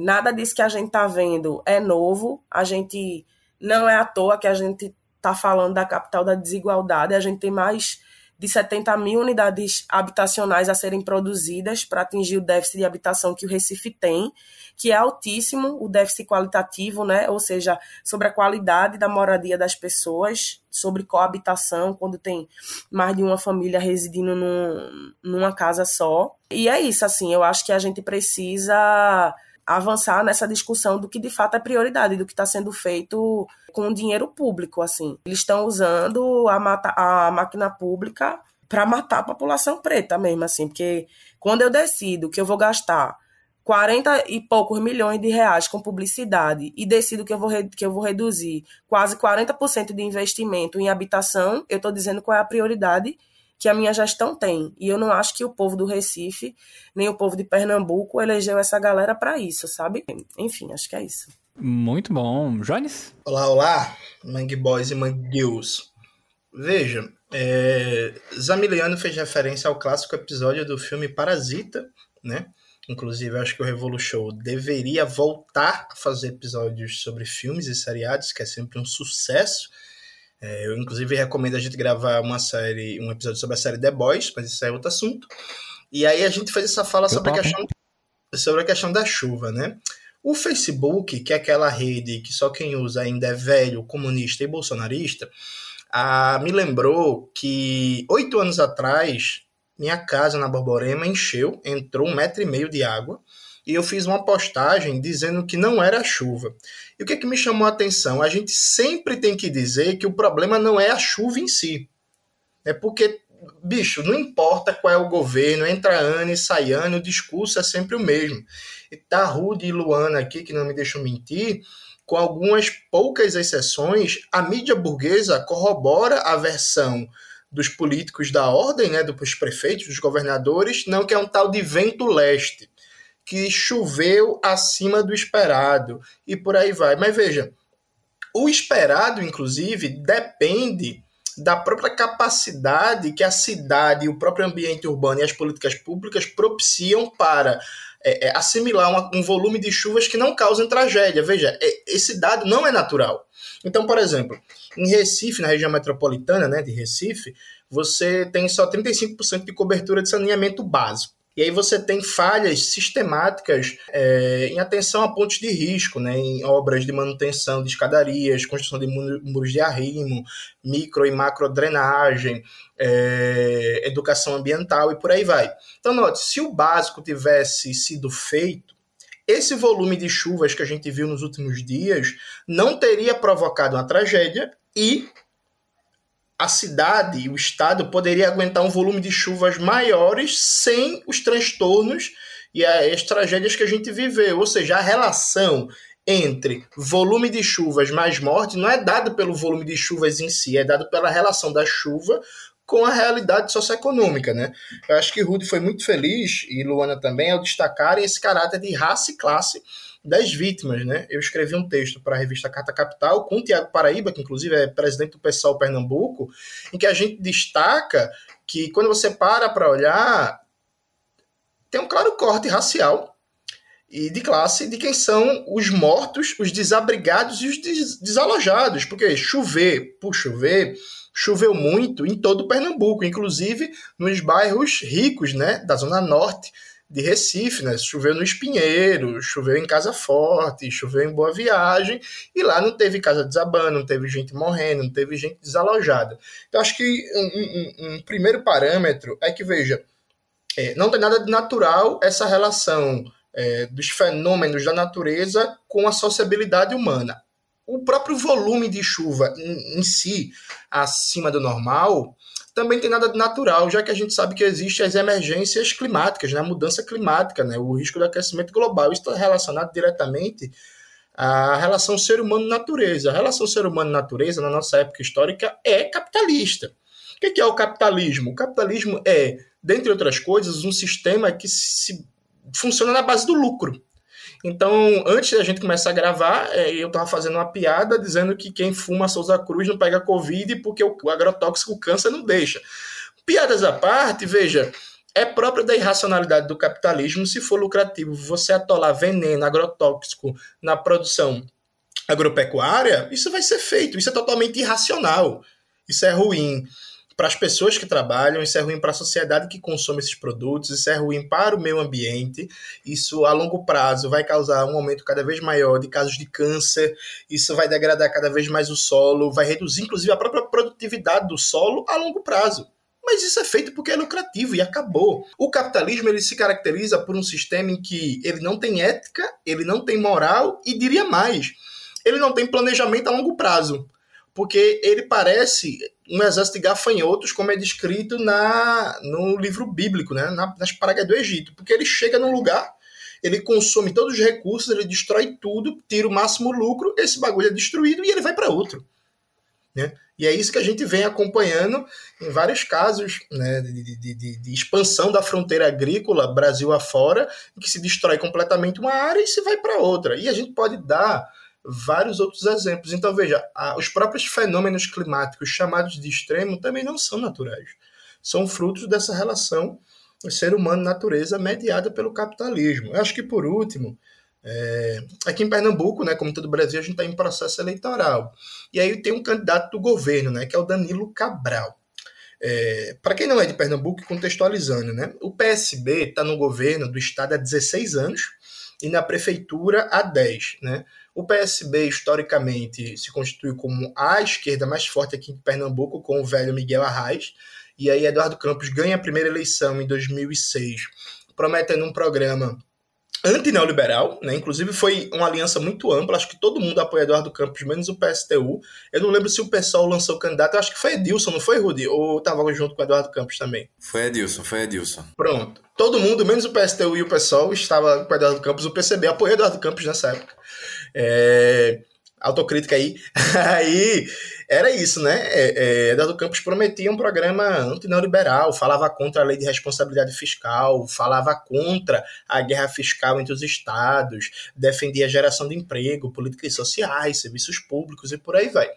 nada disso que a gente está vendo é novo, a gente não é à toa que a gente está falando da capital da desigualdade, a gente tem mais de 70 mil unidades habitacionais a serem produzidas para atingir o déficit de habitação que o Recife tem, que é altíssimo, o déficit qualitativo, né? ou seja, sobre a qualidade da moradia das pessoas, sobre coabitação, quando tem mais de uma família residindo num, numa casa só. E é isso, assim, eu acho que a gente precisa avançar nessa discussão do que de fato é prioridade, do que está sendo feito com dinheiro público, assim. Eles estão usando a, mata, a máquina pública para matar a população preta mesmo, assim, porque quando eu decido que eu vou gastar 40 e poucos milhões de reais com publicidade e decido que eu vou, que eu vou reduzir quase 40% de investimento em habitação, eu estou dizendo qual é a prioridade que a minha gestão tem. E eu não acho que o povo do Recife, nem o povo de Pernambuco elegeu essa galera para isso, sabe? Enfim, acho que é isso. Muito bom. Jones? Olá, olá, Mangue Boys e Mangue Girls. Veja, é, Zamiliano fez referência ao clássico episódio do filme Parasita, né? Inclusive, acho que o Revolution deveria voltar a fazer episódios sobre filmes e seriados, que é sempre um sucesso. É, eu, inclusive, recomendo a gente gravar uma série, um episódio sobre a série The Boys, mas isso é outro assunto. E aí a gente fez essa fala sobre a, questão, sobre a questão da chuva, né? O Facebook, que é aquela rede que só quem usa ainda é velho, comunista e bolsonarista, ah, me lembrou que oito anos atrás minha casa na Borborema encheu, entrou um metro e meio de água, e eu fiz uma postagem dizendo que não era chuva. E o que, é que me chamou a atenção? A gente sempre tem que dizer que o problema não é a chuva em si. É porque, bicho, não importa qual é o governo, entra ano e sai ano, o discurso é sempre o mesmo. E tá Rude e Luana aqui, que não me deixam mentir, com algumas poucas exceções, a mídia burguesa corrobora a versão dos políticos da ordem, né, dos prefeitos, dos governadores, não que é um tal de vento leste, que choveu acima do esperado e por aí vai. Mas veja, o esperado, inclusive, depende da própria capacidade que a cidade, o próprio ambiente urbano e as políticas públicas propiciam para é, é, assimilar uma, um volume de chuvas que não causem tragédia. Veja, é, esse dado não é natural. Então, por exemplo, em Recife, na região metropolitana né, de Recife, você tem só 35% de cobertura de saneamento básico. E aí você tem falhas sistemáticas é, em atenção a pontos de risco, né, em obras de manutenção de escadarias, construção de muros de arrimo, micro e macro drenagem, é, educação ambiental e por aí vai. Então, note, se o básico tivesse sido feito, esse volume de chuvas que a gente viu nos últimos dias não teria provocado uma tragédia e a cidade e o estado poderia aguentar um volume de chuvas maiores sem os transtornos e as tragédias que a gente viveu. Ou seja, a relação entre volume de chuvas mais morte não é dado pelo volume de chuvas em si, é dado pela relação da chuva com a realidade socioeconômica, né? Eu acho que Rude foi muito feliz, e Luana também, ao destacarem esse caráter de raça e classe das vítimas, né? Eu escrevi um texto para a revista Carta Capital com o Tiago Paraíba, que inclusive é presidente do PSOL Pernambuco, em que a gente destaca que quando você para para olhar, tem um claro corte racial e de classe de quem são os mortos, os desabrigados e os des desalojados, porque chover, por chover, choveu muito em todo Pernambuco, inclusive nos bairros ricos, né, da zona norte de Recife, né? Choveu no Espinheiro, choveu em Casa Forte, choveu em Boa Viagem, e lá não teve casa desabando, não teve gente morrendo, não teve gente desalojada. Então, acho que um, um, um primeiro parâmetro é que, veja, é, não tem nada de natural essa relação é, dos fenômenos da natureza com a sociabilidade humana o próprio volume de chuva em, em si, acima do normal, também tem nada de natural, já que a gente sabe que existem as emergências climáticas, né? a mudança climática, né? o risco do aquecimento global. Isso está relacionado diretamente à relação ser humano-natureza. A relação ser humano-natureza, na nossa época histórica, é capitalista. O que é o capitalismo? O capitalismo é, dentre outras coisas, um sistema que se funciona na base do lucro. Então, antes da gente começar a gravar, é, eu estava fazendo uma piada dizendo que quem fuma Souza Cruz não pega Covid porque o agrotóxico câncer não deixa. Piadas à parte, veja, é próprio da irracionalidade do capitalismo se for lucrativo você atolar veneno agrotóxico na produção agropecuária, isso vai ser feito. Isso é totalmente irracional. Isso é ruim para as pessoas que trabalham, isso é ruim para a sociedade que consome esses produtos, isso é ruim para o meio ambiente, isso a longo prazo vai causar um aumento cada vez maior de casos de câncer, isso vai degradar cada vez mais o solo, vai reduzir inclusive a própria produtividade do solo a longo prazo. Mas isso é feito porque é lucrativo e acabou. O capitalismo ele se caracteriza por um sistema em que ele não tem ética, ele não tem moral e diria mais, ele não tem planejamento a longo prazo porque ele parece um exército de gafanhotos, como é descrito na, no livro bíblico, né, na, nas pragas do Egito, porque ele chega num lugar ele consome todos os recursos, ele destrói tudo, tira o máximo lucro, esse bagulho é destruído e ele vai para outro. Né? E é isso que a gente vem acompanhando em vários casos né, de, de, de, de, expansão da fronteira agrícola Brasil afora, que se destrói completamente uma área e se vai para outra. E a gente pode dar vários outros exemplos. Então, veja, os próprios fenômenos climáticos chamados de extremo também não são naturais. São frutos dessa relação ser humano-natureza mediada pelo capitalismo. Eu acho que, por último, é, aqui em Pernambuco, né, como todo o Brasil, a gente está em processo eleitoral. E aí tem um candidato do governo, né, que é o Danilo Cabral. É, Para quem não é de Pernambuco, contextualizando, né, o PSB está no governo do estado há 16 anos e na prefeitura há 10. Né? O PSB, historicamente, se constituiu como a esquerda mais forte aqui em Pernambuco, com o velho Miguel Arraes. E aí Eduardo Campos ganha a primeira eleição em 2006, prometendo um programa anti-neoliberal, né? Inclusive foi uma aliança muito ampla, acho que todo mundo apoia Eduardo Campos, menos o PSTU. Eu não lembro se o PSOL lançou candidato, eu acho que foi Edilson, não foi, Rudi? Ou estava junto com Eduardo Campos também? Foi Edilson, foi Edilson. Pronto. Todo mundo, menos o PSTU e o PSOL, estava com Eduardo Campos, o PCB apoiou Eduardo Campos nessa época. É autocrítica aí. aí era isso, né? É, é, Eduardo Campos prometia um programa antineoliberal, falava contra a lei de responsabilidade fiscal, falava contra a guerra fiscal entre os estados, defendia a geração de emprego, políticas sociais, serviços públicos e por aí vai.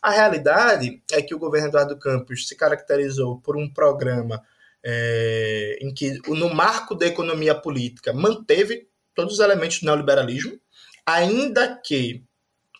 A realidade é que o governo Eduardo Campos se caracterizou por um programa é, em que, no marco da economia política, manteve todos os elementos do neoliberalismo, ainda que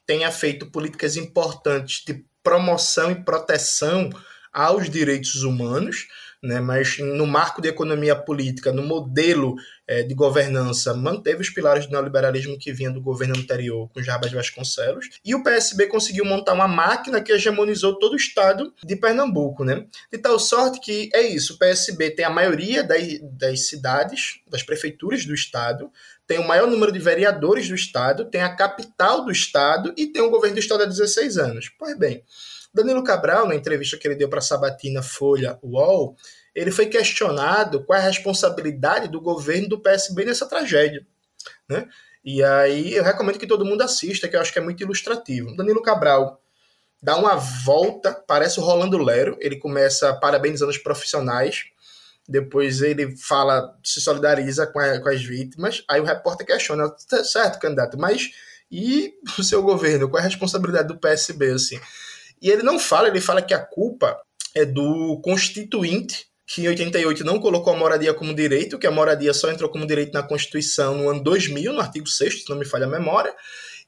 tenha feito políticas importantes de promoção e proteção aos direitos humanos, né, mas no marco de economia política, no modelo é, de governança, manteve os pilares do neoliberalismo que vinha do governo anterior, com Jarbas Vasconcelos, e o PSB conseguiu montar uma máquina que hegemonizou todo o estado de Pernambuco. Né? De tal sorte que é isso, o PSB tem a maioria das, das cidades, das prefeituras do estado, tem o maior número de vereadores do Estado, tem a capital do Estado e tem o governo do Estado há 16 anos. Pois bem, Danilo Cabral, na entrevista que ele deu para Sabatina Folha UOL, ele foi questionado qual é a responsabilidade do governo do PSB nessa tragédia. Né? E aí eu recomendo que todo mundo assista, que eu acho que é muito ilustrativo. Danilo Cabral dá uma volta, parece o Rolando Lero, ele começa parabenizando os profissionais, depois ele fala, se solidariza com, a, com as vítimas, aí o repórter questiona, tá certo, candidato, mas e o seu governo? Qual é a responsabilidade do PSB, assim? E ele não fala, ele fala que a culpa é do constituinte, que em 88 não colocou a moradia como direito, que a moradia só entrou como direito na Constituição no ano 2000, no artigo 6 se não me falha a memória,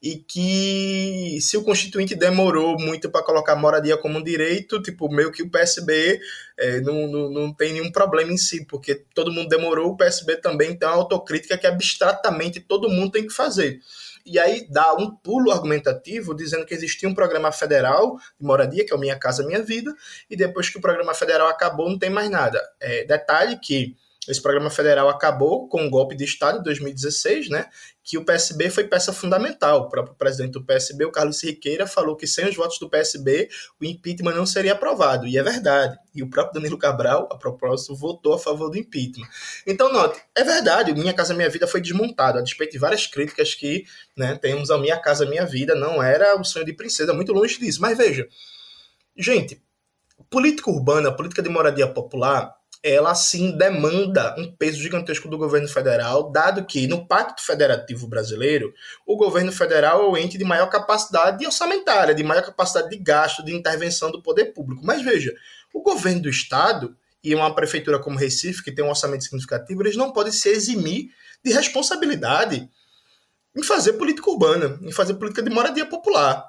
e que se o constituinte demorou muito para colocar moradia como um direito, tipo, meio que o PSB é, não, não, não tem nenhum problema em si, porque todo mundo demorou, o PSB também tem uma autocrítica que abstratamente todo mundo tem que fazer e aí dá um pulo argumentativo dizendo que existia um programa federal de moradia, que é o Minha Casa Minha Vida, e depois que o programa federal acabou, não tem mais nada. É, detalhe que esse programa federal acabou com o golpe de Estado em 2016, né? Que o PSB foi peça fundamental. O próprio presidente do PSB, o Carlos Riqueira, falou que sem os votos do PSB o impeachment não seria aprovado. E é verdade. E o próprio Danilo Cabral, a propósito, votou a favor do impeachment. Então, note, é verdade, Minha Casa Minha Vida foi desmontado, a despeito de várias críticas que né, temos ao Minha Casa Minha Vida, não era o sonho de princesa, muito longe disso. Mas veja, gente, política urbana, política de moradia popular, ela sim demanda um peso gigantesco do governo federal, dado que no Pacto Federativo Brasileiro, o governo federal é o ente de maior capacidade orçamentária, de maior capacidade de gasto, de intervenção do poder público. Mas veja, o governo do estado e uma prefeitura como Recife, que tem um orçamento significativo, eles não podem se eximir de responsabilidade em fazer política urbana, em fazer política de moradia popular.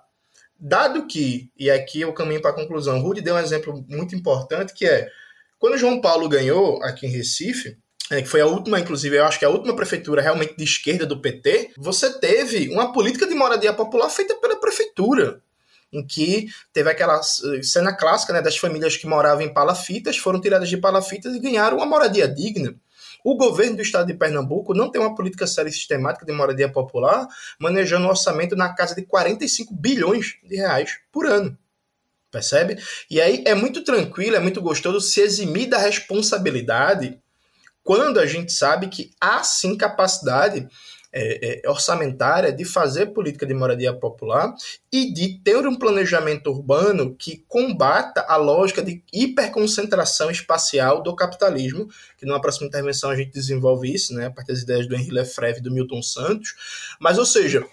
Dado que, e aqui eu caminho para a conclusão, o Rudy deu um exemplo muito importante que é quando João Paulo ganhou aqui em Recife, é, que foi a última, inclusive, eu acho que a última prefeitura realmente de esquerda do PT, você teve uma política de moradia popular feita pela prefeitura, em que teve aquela eh, cena clássica né, das famílias que moravam em palafitas, foram tiradas de palafitas e ganharam uma moradia digna. O governo do estado de Pernambuco não tem uma política séria e sistemática de moradia popular, manejando um orçamento na casa de 45 bilhões de reais por ano. Percebe? E aí é muito tranquilo, é muito gostoso se eximir da responsabilidade quando a gente sabe que há sim capacidade é, é, orçamentária de fazer política de moradia popular e de ter um planejamento urbano que combata a lógica de hiperconcentração espacial do capitalismo, que numa próxima intervenção a gente desenvolve isso, né, a partir das ideias do Henri Lefebvre e do Milton Santos. Mas, ou seja,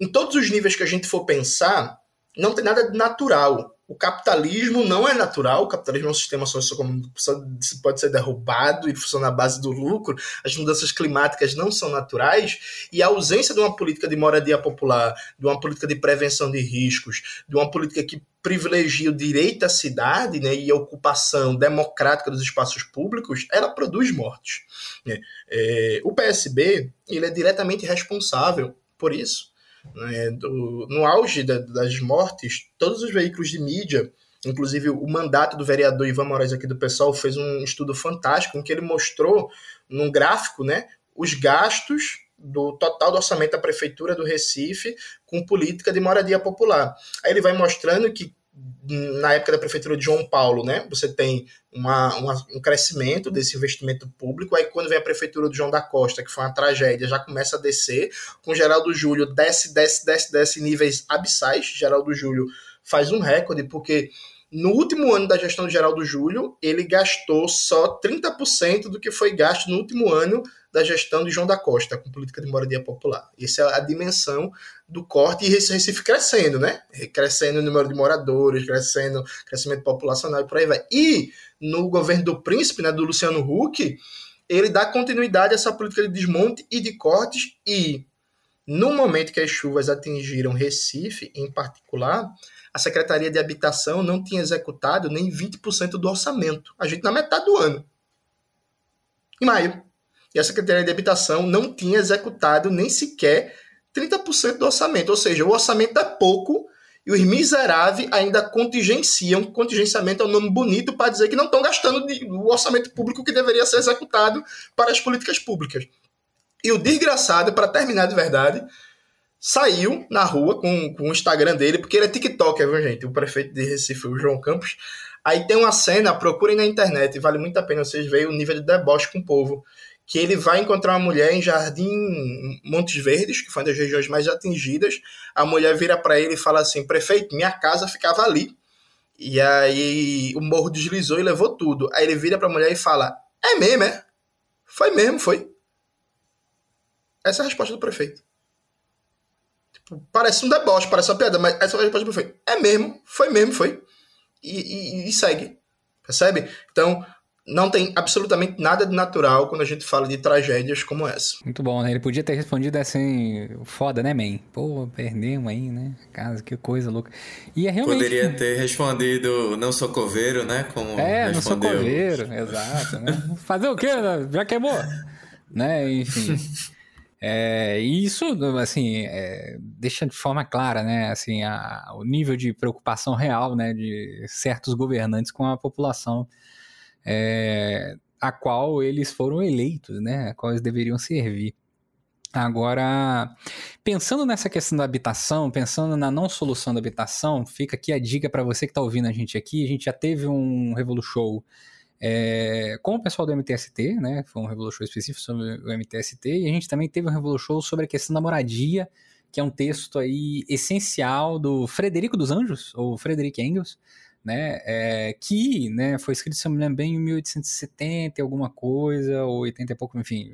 em todos os níveis que a gente for pensar, não tem nada de natural o capitalismo não é natural, o capitalismo é um sistema socioeconômico que pode ser derrubado e funciona à base do lucro, as mudanças climáticas não são naturais, e a ausência de uma política de moradia popular, de uma política de prevenção de riscos, de uma política que privilegia o direito à cidade né, e a ocupação democrática dos espaços públicos, ela produz mortes. Né? É, o PSB ele é diretamente responsável por isso né, do, no auge da, das mortes, todos os veículos de mídia, inclusive o mandato do vereador Ivan Moraes aqui do pessoal fez um estudo fantástico em que ele mostrou num gráfico né, os gastos do total do orçamento da prefeitura do Recife com política de moradia popular. Aí ele vai mostrando que na época da prefeitura de João Paulo, né? Você tem uma, uma, um crescimento desse investimento público. Aí, quando vem a prefeitura de João da Costa, que foi uma tragédia, já começa a descer. Com Geraldo Júlio, desce, desce, desce, desce níveis abissais. Geraldo Júlio faz um recorde, porque no último ano da gestão do Geraldo Júlio, ele gastou só 30% do que foi gasto no último ano da gestão de João da Costa, com política de moradia popular. Essa é a dimensão do corte e Recife crescendo, né? Crescendo o número de moradores, crescendo crescimento populacional e por aí vai. E no governo do príncipe, né, do Luciano Huck, ele dá continuidade a essa política de desmonte e de cortes e no momento que as chuvas atingiram Recife, em particular, a Secretaria de Habitação não tinha executado nem 20% do orçamento. A gente na metade do ano. Em maio e a Secretaria de Habitação não tinha executado nem sequer 30% do orçamento. Ou seja, o orçamento é pouco e os miseráveis ainda contingenciam. Contingenciamento é um nome bonito para dizer que não estão gastando o orçamento público que deveria ser executado para as políticas públicas. E o desgraçado, para terminar de verdade, saiu na rua com, com o Instagram dele, porque ele é TikToker, viu, gente? O prefeito de Recife, o João Campos. Aí tem uma cena, procurem na internet, vale muito a pena vocês verem o nível de deboche com o povo que ele vai encontrar uma mulher em Jardim Montes Verdes, que foi uma das regiões mais atingidas. A mulher vira para ele e fala assim: prefeito, minha casa ficava ali. E aí o morro deslizou e levou tudo. Aí ele vira para a mulher e fala: é mesmo, é? Foi mesmo, foi. Essa é a resposta do prefeito. Parece um deboche, parece uma piada, mas essa resposta prefeito. É mesmo, foi mesmo, foi. E, e, e segue. Percebe? Então, não tem absolutamente nada de natural quando a gente fala de tragédias como essa. Muito bom, né? Ele podia ter respondido assim, foda, né, man? Pô, perdemos aí, né? Casa, que coisa louca. E é realmente... Poderia ter respondido não sou coveiro, né? Como é, respondeu. não sou coveiro, exato. Né? Fazer o quê? Já queimou? né? Enfim... É, e isso, assim, é, deixa de forma clara, né, assim, a, o nível de preocupação real, né, de certos governantes com a população é, a qual eles foram eleitos, né? A qual eles deveriam servir. Agora, pensando nessa questão da habitação, pensando na não solução da habitação, fica aqui a dica para você que está ouvindo a gente aqui. A gente já teve um Revolu Show é, com o pessoal do MTST, né? Foi um Revolu Show específico sobre o MTST. E a gente também teve um Revolu Show sobre a questão da moradia, que é um texto aí essencial do Frederico dos Anjos, ou Frederic Engels, né, é, que né, foi escrito, se eu me lembro bem, em 1870 alguma coisa, ou 80 e pouco, enfim,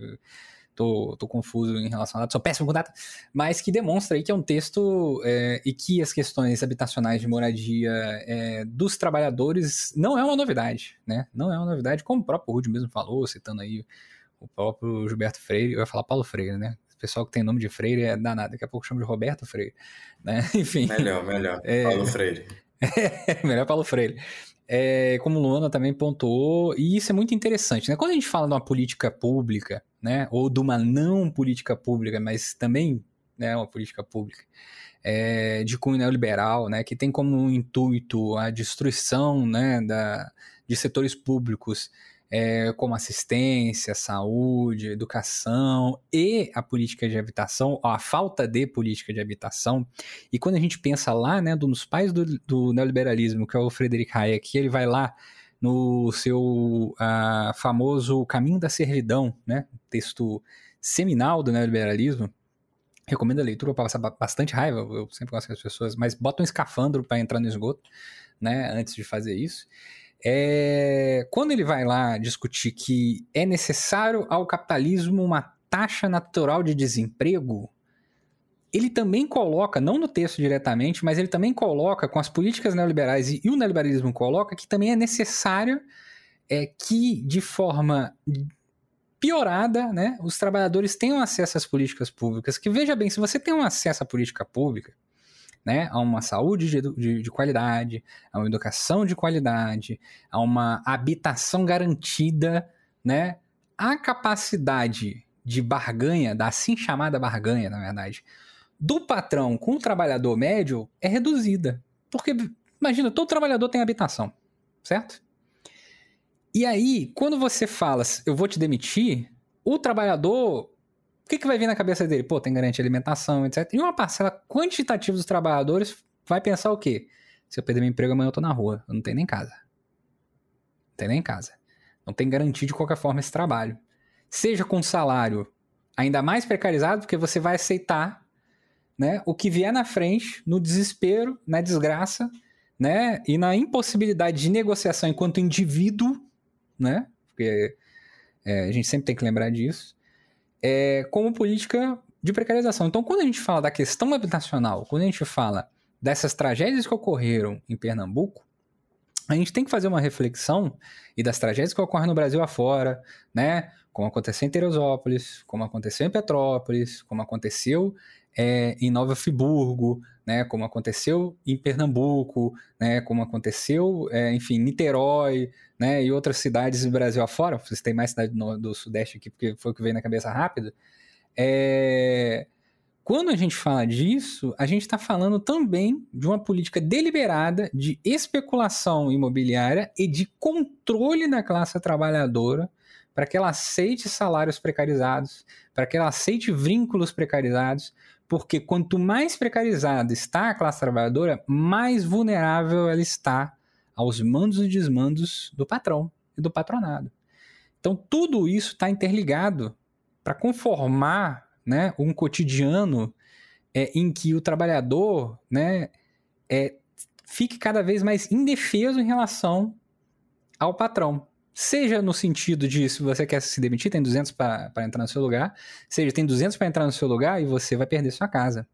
tô, tô confuso em relação a sou péssimo com data, mas que demonstra aí que é um texto é, e que as questões habitacionais de moradia é, dos trabalhadores não é uma novidade, né, não é uma novidade, como o próprio Rude mesmo falou, citando aí o próprio Gilberto Freire, eu ia falar Paulo Freire, né, o pessoal que tem nome de Freire é danado, daqui a pouco chama de Roberto Freire, né? Enfim. Melhor, melhor. É, Paulo Freire. Melhor Paulo Freire. É, como Luana também pontuou, e isso é muito interessante, né? Quando a gente fala de uma política pública, né, ou de uma não política pública, mas também né, uma política pública é, de cunho neoliberal, né, que tem como intuito a destruição né, da, de setores públicos é, como assistência, saúde, educação e a política de habitação, a falta de política de habitação. E quando a gente pensa lá, né, dos pais do, do neoliberalismo, que é o Frederic Hayek, ele vai lá no seu ah, famoso Caminho da Servidão, né? Texto seminal do neoliberalismo. Recomendo a leitura para passar ba- bastante raiva, eu sempre gosto que as pessoas, mas bota um escafandro para entrar no esgoto, né? Antes de fazer isso. É, quando ele vai lá discutir que é necessário ao capitalismo uma taxa natural de desemprego, ele também coloca, não no texto diretamente, mas ele também coloca com as políticas neoliberais e, e o neoliberalismo coloca que também é necessário é, que, de forma piorada, né, os trabalhadores tenham acesso às políticas públicas. Que veja bem, se você tem um acesso à política pública, né, a uma saúde de, de, de qualidade, a uma educação de qualidade, a uma habitação garantida, né, a capacidade de barganha, da assim chamada barganha, na verdade, do patrão com o trabalhador médio é reduzida. Porque, imagina, todo trabalhador tem habitação, certo? E aí, quando você fala, eu vou te demitir, o trabalhador, o que, que vai vir na cabeça dele? Pô, tem garantia de alimentação, etc. E uma parcela quantitativa dos trabalhadores vai pensar o quê? Se eu perder meu emprego amanhã eu tô na rua, eu não tenho nem casa. Não tenho nem casa. Não tem garantia de qualquer forma esse trabalho. Seja com salário ainda mais precarizado, porque você vai aceitar né, o que vier na frente, no desespero, na desgraça, né, e na impossibilidade de negociação enquanto indivíduo, né, porque é, a gente sempre tem que lembrar disso, é, como política de precarização. Então, quando a gente fala da questão habitacional, quando a gente fala dessas tragédias que ocorreram em Pernambuco, a gente tem que fazer uma reflexão e das tragédias que ocorrem no Brasil afora, né? Como aconteceu em Teresópolis, como aconteceu em Petrópolis, como aconteceu é, em Nova Friburgo, né? Como aconteceu em Pernambuco, né? Como aconteceu, é, enfim, Niterói, né? E outras cidades do Brasil afora. Vocês têm mais cidade do, do Sudeste aqui, porque foi o que veio na cabeça rápido. É, quando a gente fala disso, a gente está falando também de uma política deliberada de especulação imobiliária e de controle da classe trabalhadora para que ela aceite salários precarizados, para que ela aceite vínculos precarizados, porque quanto mais precarizada está a classe trabalhadora, mais vulnerável ela está aos mandos e desmandos do patrão e do patronado. Então, tudo isso está interligado para conformar né, um cotidiano é, em que o trabalhador né, é, fique cada vez mais indefeso em relação ao patrão. Seja no sentido de se você quer se demitir, tem 200 para entrar no seu lugar, seja tem 200 para entrar no seu lugar e você vai perder sua casa.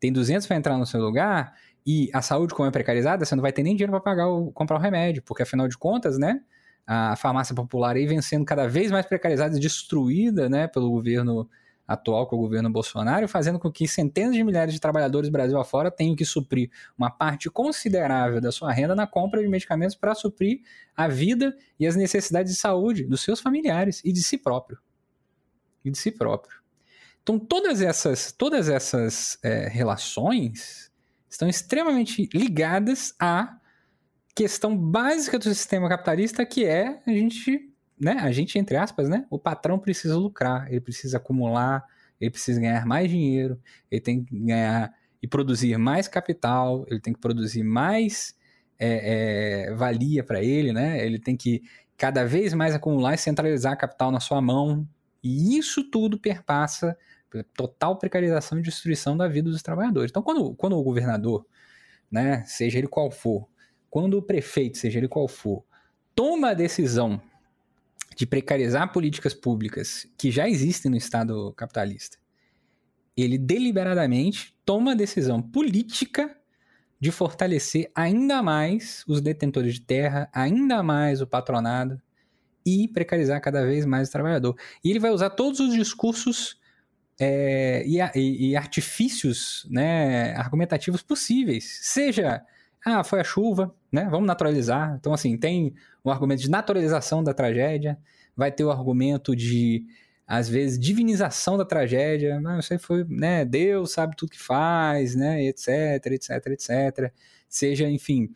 Tem 200 para entrar no seu lugar e a saúde, como é precarizada, você não vai ter nem dinheiro para pagar comprar o remédio, porque afinal de contas, né, a farmácia popular aí vem sendo cada vez mais precarizada e destruída né, pelo governo atual, com o governo Bolsonaro, fazendo com que centenas de milhares de trabalhadores do Brasil afora tenham que suprir uma parte considerável da sua renda na compra de medicamentos para suprir a vida e as necessidades de saúde dos seus familiares e de si próprio. E de si próprio. Então, todas essas, todas essas é, relações estão extremamente ligadas à questão básica do sistema capitalista, que é a gente, né, a gente entre aspas, né, o patrão precisa lucrar, ele precisa acumular, ele precisa ganhar mais dinheiro, ele tem que ganhar e produzir mais capital, ele tem que produzir mais é, é, valia para ele, né, ele tem que cada vez mais acumular e centralizar capital na sua mão, e isso tudo perpassa total precarização e destruição da vida dos trabalhadores. Então, quando, quando o governador, né, seja ele qual for, quando o prefeito, seja ele qual for, toma a decisão de precarizar políticas públicas que já existem no Estado capitalista, ele deliberadamente toma a decisão política de fortalecer ainda mais os detentores de terra, ainda mais o patronado e precarizar cada vez mais o trabalhador. E ele vai usar todos os discursos é, e, e, e, artifícios né, argumentativos possíveis. Seja, ah, foi a chuva, né? Vamos naturalizar. Então, assim, tem o argumento de naturalização da tragédia, vai ter o argumento de, às vezes, divinização da tragédia. Não, isso aí foi, né? Deus sabe tudo que faz, né? Etc, etc, etc. Seja, enfim,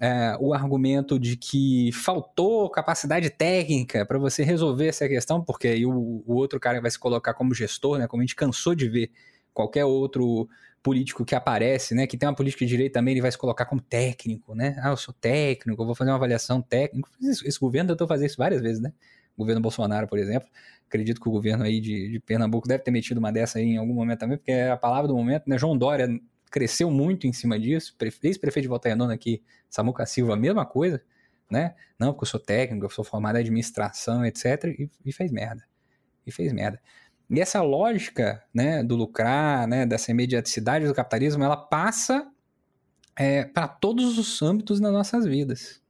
é, o argumento de que faltou capacidade técnica para você resolver essa questão, porque aí o, o, outro cara vai se colocar como gestor, né? Como a gente cansou de ver qualquer outro político que aparece, né? Que tem uma política de direita também, ele vai se colocar como técnico, né? Ah, eu sou técnico, eu vou fazer uma avaliação técnica. Esse, esse governo tentou fazer isso várias vezes, né? O governo Bolsonaro, por exemplo. Acredito que o governo aí de, de Pernambuco deve ter metido uma dessa aí em algum momento também, porque é a palavra do momento, né? João Dória cresceu muito em cima disso. Ex-prefeito de Volta Redonda aqui, Samuca Silva, a mesma coisa, né? Não, porque eu sou técnico, eu sou formado em administração, etc. E, e fez merda. E fez merda. E essa lógica né, do lucrar, né, dessa imediaticidade do capitalismo, ela passa é, para todos os âmbitos das nossas vidas.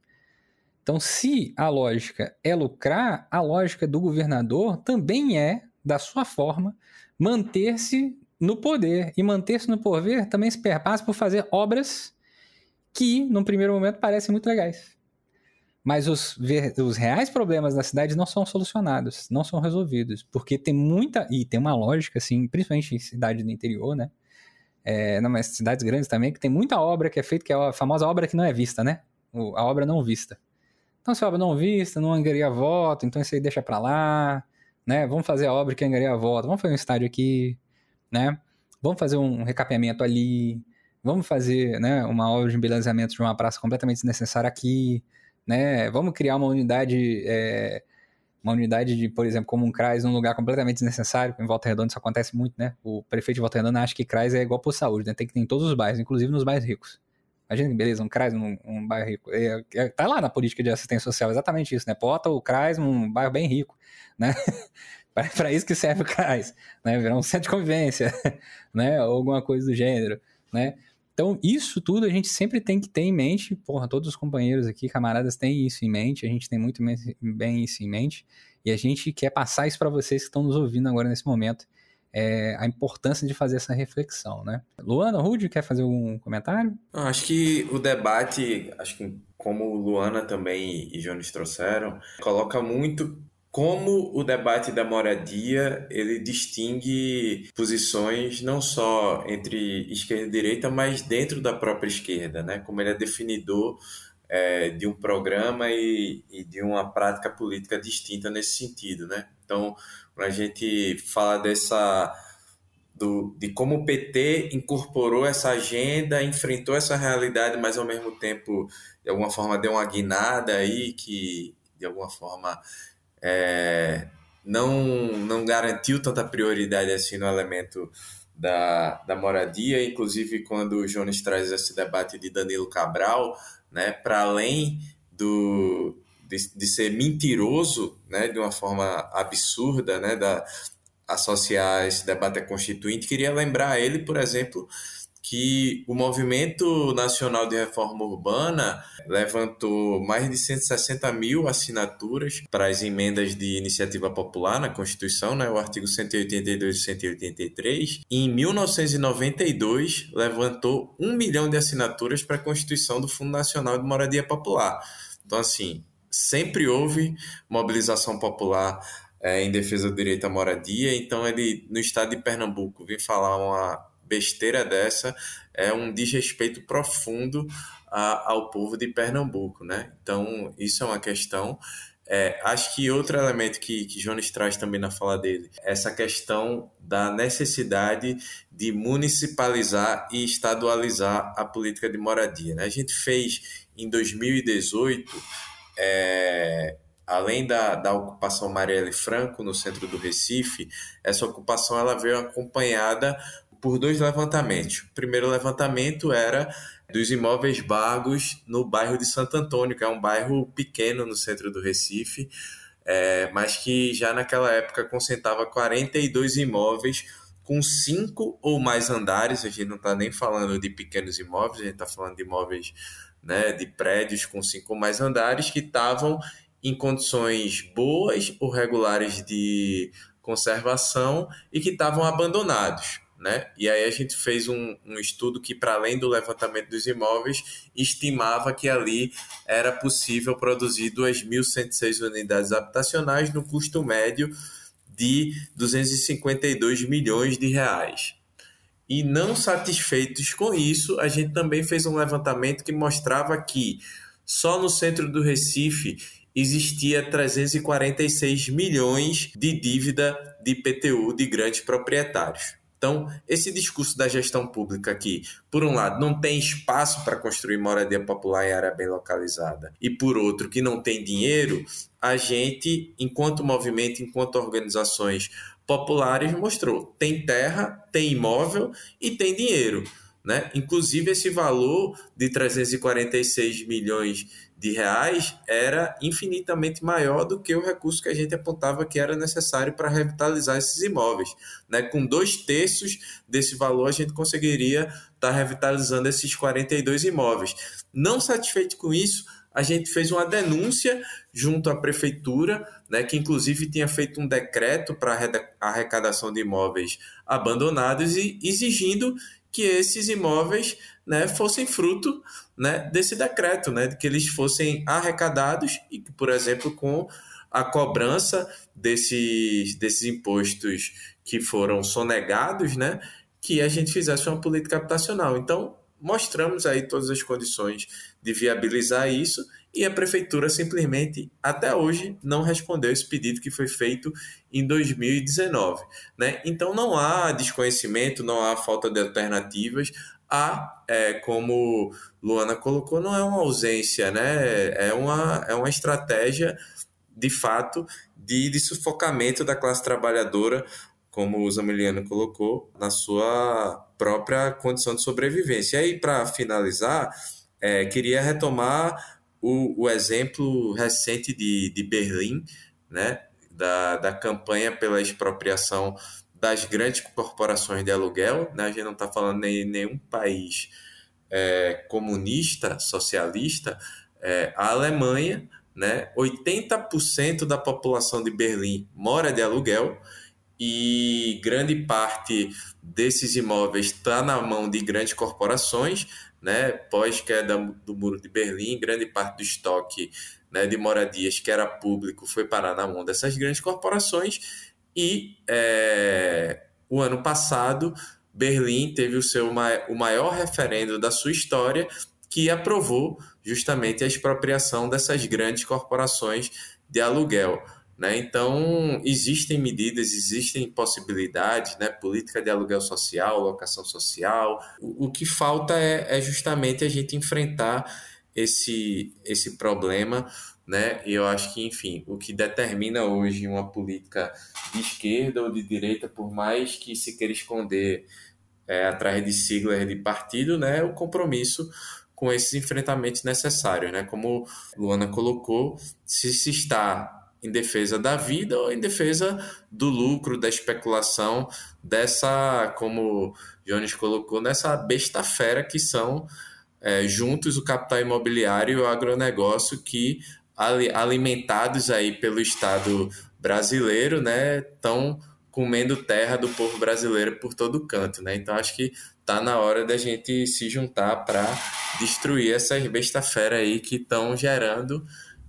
Então, se a lógica é lucrar, a lógica do governador também é, da sua forma, manter-se no poder. E manter-se no poder também se perpassa por fazer obras que, num primeiro momento, parecem muito legais. Mas os, os reais problemas da cidade não são solucionados, não são resolvidos, porque tem muita. E tem uma lógica, assim, principalmente em cidades do interior, né? É, não, mas cidades grandes também, que tem muita obra que é feita, que é a famosa obra que não é vista, né? A obra não vista. Então, se a obra não vista, não angaria voto, então isso aí deixa pra lá, né? Vamos fazer a obra que angaria voto, vamos fazer um estádio aqui, né? Vamos fazer um recapeamento ali, vamos fazer né, uma obra de embelezamento de uma praça completamente desnecessária aqui, né? Vamos criar uma unidade, é, uma unidade de, por exemplo, como um CRAS num lugar completamente desnecessário. Em Volta Redonda isso acontece muito, né? O prefeito de Volta Redonda acha que CRAS é igual por saúde, né? Tem que ter em todos os bairros, inclusive nos bairros ricos. Imagina que beleza, um CRAS num um bairro rico. É, é, tá lá na política de assistência social, exatamente isso, né? Bota o CRAS num bairro bem rico, né? para isso que serve o CRAS, né? Virar um centro de convivência, né? Ou alguma coisa do gênero, né? Então, isso tudo a gente sempre tem que ter em mente. Porra, todos os companheiros aqui, camaradas, têm isso em mente. A gente tem muito bem isso em mente. E a gente quer passar isso para vocês que estão nos ouvindo agora nesse momento. É, a importância de fazer essa reflexão, né? Luana, Rude, quer fazer algum comentário? Acho que o debate, acho que como Luana também e Jones trouxeram, coloca muito como o debate da moradia ele distingue posições não só entre esquerda e direita, mas dentro da própria esquerda, né? Como ele é definidor é, de um programa e, e, de uma prática política distinta nesse sentido, né? Então, quando a gente fala dessa do, de como o PT incorporou essa agenda, enfrentou essa realidade, mas ao mesmo tempo de alguma forma deu uma guinada aí que de alguma forma é, não, não garantiu tanta prioridade assim no elemento da, da moradia, inclusive quando o Jones traz esse debate de Danilo Cabral, né, para além do, de, de, ser mentiroso, né, de uma forma absurda, né, da, associar esse debate a constituinte, queria lembrar ele, por exemplo, que o Movimento Nacional de Reforma Urbana levantou mais de 160 mil assinaturas para as emendas de iniciativa popular na Constituição, né, o artigo 182 e 183. E em 1992, levantou um milhão de assinaturas para a Constituição do Fundo Nacional de Moradia Popular. Então, assim, sempre houve mobilização popular é, em defesa do direito à moradia. Então, ele, no estado de Pernambuco, vem falar uma besteira dessa é um desrespeito profundo a, ao povo de Pernambuco, né? Então, isso é uma questão. É, acho que outro elemento que, que Jones traz também na fala dele, essa questão da necessidade de municipalizar e estadualizar a política de moradia. Né? A gente fez em 2018, é, além da, da ocupação Marielle Franco no centro do Recife, essa ocupação ela veio acompanhada por dois levantamentos. O primeiro levantamento era dos imóveis bagos no bairro de Santo Antônio, que é um bairro pequeno no centro do Recife, é, mas que já naquela época concentrava 42 imóveis com cinco ou mais andares. A gente não está nem falando de pequenos imóveis, a gente está falando de imóveis né, de prédios com cinco ou mais andares que estavam em condições boas ou regulares de conservação e que estavam abandonados né? E aí a gente fez um, um estudo que, para além do levantamento dos imóveis, estimava que ali era possível produzir 2.106 unidades habitacionais no custo médio de 252 milhões de reais. E não satisfeitos com isso, a gente também fez um levantamento que mostrava que só no centro do Recife existia 346 milhões de dívida de IPTU de grandes proprietários. Então, esse discurso da gestão pública aqui, por um lado, não tem espaço para construir moradia popular em área bem localizada, e por outro, que não tem dinheiro, a gente, enquanto movimento, enquanto organizações populares, mostrou: tem terra, tem imóvel e tem dinheiro. Né? Inclusive, esse valor de 346 milhões de reais era infinitamente maior do que o recurso que a gente apontava que era necessário para revitalizar esses imóveis. Né? Com dois terços desse valor, a gente conseguiria estar tá revitalizando esses 42 imóveis. Não satisfeito com isso, a gente fez uma denúncia junto à prefeitura, né, que inclusive tinha feito um decreto para arrecadação de imóveis abandonados e exigindo que esses imóveis né, fossem fruto né, desse decreto, né, que eles fossem arrecadados e que, por exemplo, com a cobrança desses, desses impostos que foram sonegados, né, que a gente fizesse uma política habitacional. Então, mostramos aí todas as condições de viabilizar isso e a prefeitura simplesmente até hoje não respondeu esse pedido que foi feito em 2019, né? Então não há desconhecimento, não há falta de alternativas, há, é, como Luana colocou, não é uma ausência, né? É uma, é uma estratégia de fato de, de sufocamento da classe trabalhadora, como o Zamiliano colocou, na sua própria condição de sobrevivência. E aí, para finalizar, é, queria retomar o, o exemplo recente de, de Berlim, né, da, da campanha pela expropriação das grandes corporações de aluguel, né, a gente não está falando em nenhum país é, comunista, socialista, é, a Alemanha, né, 80% da população de Berlim mora de aluguel e grande parte desses imóveis está na mão de grandes corporações, né, pós-queda do Muro de Berlim, grande parte do estoque né, de moradias que era público foi parar na mão dessas grandes corporações e é, o ano passado Berlim teve o seu o maior referendo da sua história que aprovou justamente a expropriação dessas grandes corporações de aluguel. Né? Então, existem medidas, existem possibilidades, né? política de aluguel social, locação social. O, o que falta é, é, justamente a gente enfrentar esse, esse problema. Né? E eu acho que, enfim, o que determina hoje uma política de esquerda ou de direita, por mais que se queira esconder é, atrás de siglas de partido, né? é o compromisso com esses enfrentamentos necessários. Né? Como Luana colocou, se se está em defesa da vida ou em defesa do lucro, da especulação, dessa, como Jones colocou, nessa besta fera que são é, juntos o capital imobiliário e o agronegócio que alimentados aí pelo Estado brasileiro, né, estão comendo terra do povo brasileiro por todo canto, né? Então acho que tá na hora da gente se juntar para destruir essas besta fera aí que estão gerando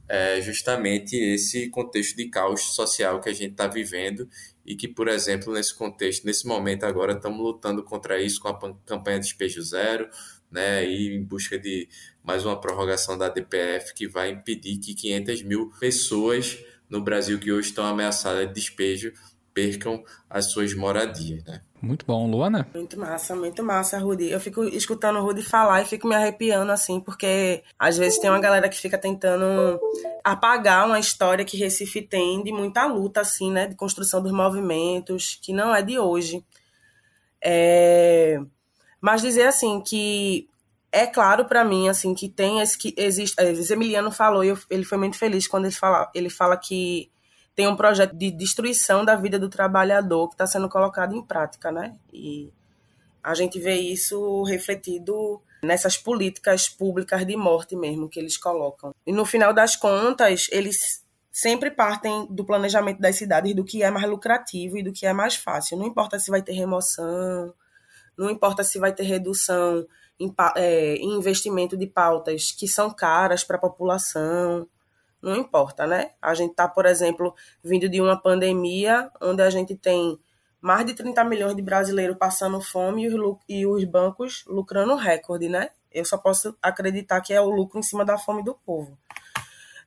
é justamente esse contexto de caos social que a gente está vivendo e que, por exemplo, nesse contexto, nesse momento agora, estamos lutando contra isso com a campanha Despejo Zero, né, e em busca de mais uma prorrogação da DPF que vai impedir que 500 mil pessoas no Brasil que hoje estão ameaçadas de despejo percam as suas moradias, né? Muito bom, Luana? Muito massa, muito massa, Rudy. Eu fico escutando o Rudy falar e fico me arrepiando, assim, porque às vezes tem uma galera que fica tentando apagar uma história que Recife tem de muita luta, assim, né? De construção dos movimentos, que não é de hoje. É... Mas dizer, assim, que é claro para mim, assim, que tem esse que existe. Emiliano falou, e ele foi muito feliz quando ele fala, ele fala que tem um projeto de destruição da vida do trabalhador que está sendo colocado em prática, né? E a gente vê isso refletido nessas políticas públicas de morte mesmo que eles colocam. E no final das contas, eles sempre partem do planejamento das cidades do que é mais lucrativo e do que é mais fácil. Não importa se vai ter remoção, não importa se vai ter redução em, é, em investimento de pautas que são caras para a população não importa, né? A gente está, por exemplo, vindo de uma pandemia onde a gente tem mais de 30 milhões de brasileiros passando fome e os, e os bancos lucrando recorde, né? Eu só posso acreditar que é o lucro em cima da fome do povo.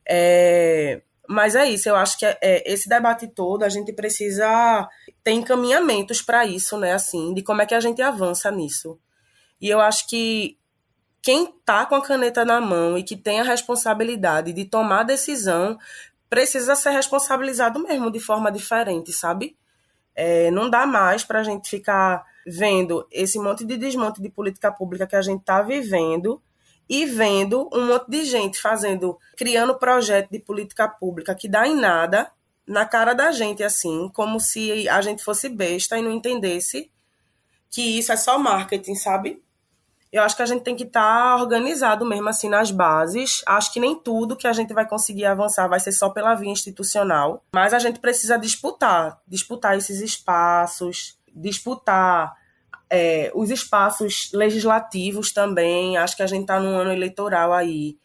É, mas é isso, eu acho que é, é, esse debate todo a gente precisa ter encaminhamentos para isso, né? Assim, de como é que a gente avança nisso. E eu acho que quem tá com a caneta na mão e que tem a responsabilidade de tomar decisão precisa ser responsabilizado mesmo de forma diferente, sabe? É, não dá mais para a gente ficar vendo esse monte de desmonte de política pública que a gente está vivendo e vendo um monte de gente fazendo, criando projeto de política pública que dá em nada na cara da gente, assim, como se a gente fosse besta e não entendesse que isso é só marketing, sabe? Eu acho que a gente tem que estar tá organizado mesmo assim nas bases. Acho que nem tudo que a gente vai conseguir avançar vai ser só pela via institucional, mas a gente precisa disputar, disputar esses espaços, disputar é, os espaços legislativos também. Acho que a gente está num ano eleitoral aí.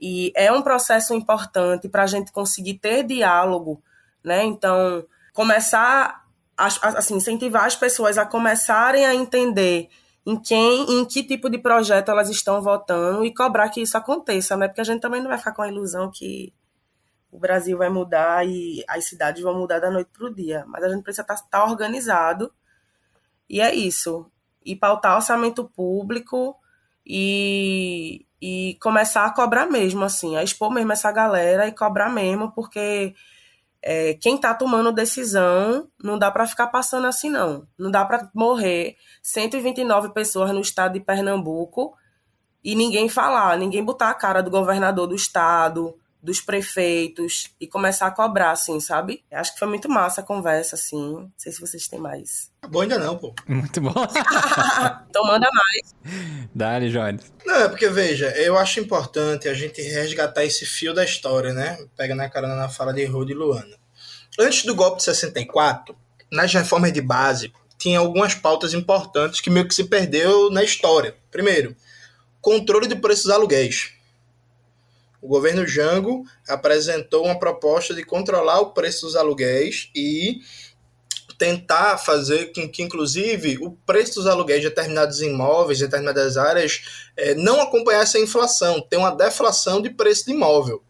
E é um processo importante para a gente conseguir ter diálogo, né? Então, começar a, assim, incentivar as pessoas a começarem a entender em quem, em que tipo de projeto elas estão votando e cobrar que isso aconteça, né? Porque a gente também não vai ficar com a ilusão que o Brasil vai mudar e as cidades vão mudar da noite para o dia. Mas a gente precisa estar tá, tá organizado e é isso. E pautar orçamento público e, e começar a cobrar mesmo, assim, a expor mesmo essa galera e cobrar mesmo, porque é, quem está tomando decisão não dá para ficar passando assim, não. Não dá para morrer 129 pessoas no estado de Pernambuco e ninguém falar, ninguém botar a cara do governador do estado, dos prefeitos e começar a cobrar, assim, sabe? Acho que foi muito massa a conversa, assim. Não sei se vocês têm mais. Bom, ainda não, pô. Muito bom. então manda mais. Dale, Jones. Não, é porque, veja, eu acho importante a gente resgatar esse fio da história, né? Pega na carona na fala de Rod e Luana. Antes do golpe de 64, nas reformas de base, tinha algumas pautas importantes que meio que se perdeu na história. Primeiro, controle de preços dos aluguéis o governo Jango apresentou uma proposta de controlar o preço dos aluguéis e tentar fazer com que, inclusive, o preço dos aluguéis de determinados imóveis, de determinadas áreas, é, não acompanhasse a inflação, ter uma deflação de preço de imóvel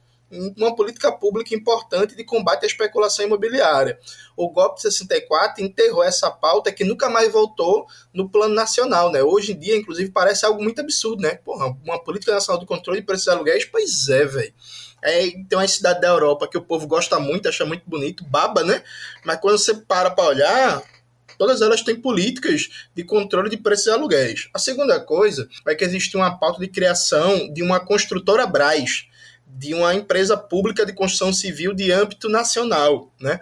uma política pública importante de combate à especulação imobiliária. O golpe de 64 enterrou essa pauta que nunca mais voltou no plano nacional, né? Hoje em dia, inclusive, parece algo muito absurdo, né? Porra, uma política nacional de controle de preços de aluguéis, pois é, velho. É, tem uma cidade da Europa que o povo gosta muito, acha muito bonito, baba, né? Mas quando você para para olhar, todas elas têm políticas de controle de preços de aluguéis. A segunda coisa é que existe uma pauta de criação de uma construtora Braz, de uma empresa pública de construção civil de âmbito nacional. Né?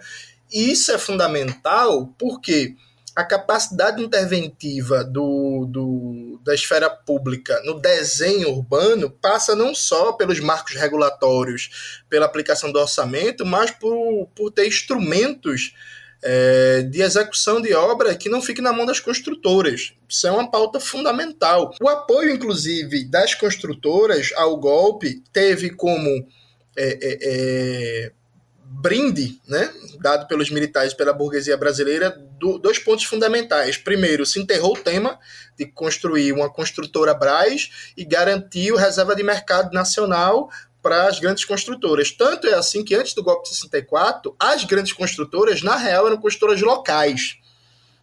E isso é fundamental porque a capacidade interventiva do, do, da esfera pública no desenho urbano passa não só pelos marcos regulatórios, pela aplicação do orçamento, mas por, por ter instrumentos é, de execução de obra que não fique na mão das construtoras. Isso é uma pauta fundamental. O apoio, inclusive, das construtoras ao golpe teve como é, é, é brinde, né, dado pelos militares pela burguesia brasileira, do, dois pontos fundamentais. Primeiro, se enterrou o tema de construir uma construtora Braz e garantiu reserva de mercado nacional para as grandes construtoras. Tanto é assim que antes do golpe de 64, as grandes construtoras, na real, eram construtoras locais.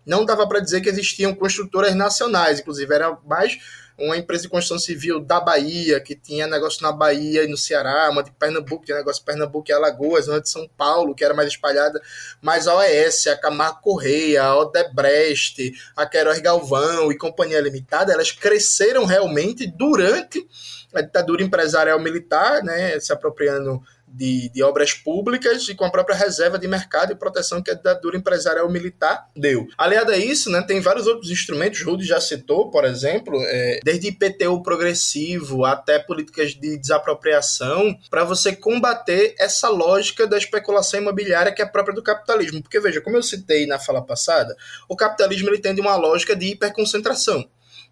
Não dava para dizer que existiam construtoras nacionais, inclusive era mais uma empresa de construção civil da Bahia, que tinha negócio na Bahia e no Ceará, uma de Pernambuco, tinha negócio em Pernambuco e Alagoas, uma de São Paulo, que era mais espalhada, mas a OES, a Camargo Correia, a Odebrecht, a Queiroz Galvão e Companhia Limitada, elas cresceram realmente durante a ditadura empresarial militar, né, se apropriando de, de, obras públicas e com a própria reserva de mercado e proteção que a ditadura empresarial militar deu. Aliado a isso, né, tem vários outros instrumentos, Rudy já citou, por exemplo, é, desde IPTU progressivo até políticas de desapropriação, para você combater essa lógica da especulação imobiliária que é própria do capitalismo. Porque, veja, como eu citei na fala passada, o capitalismo ele tem uma lógica de hiperconcentração.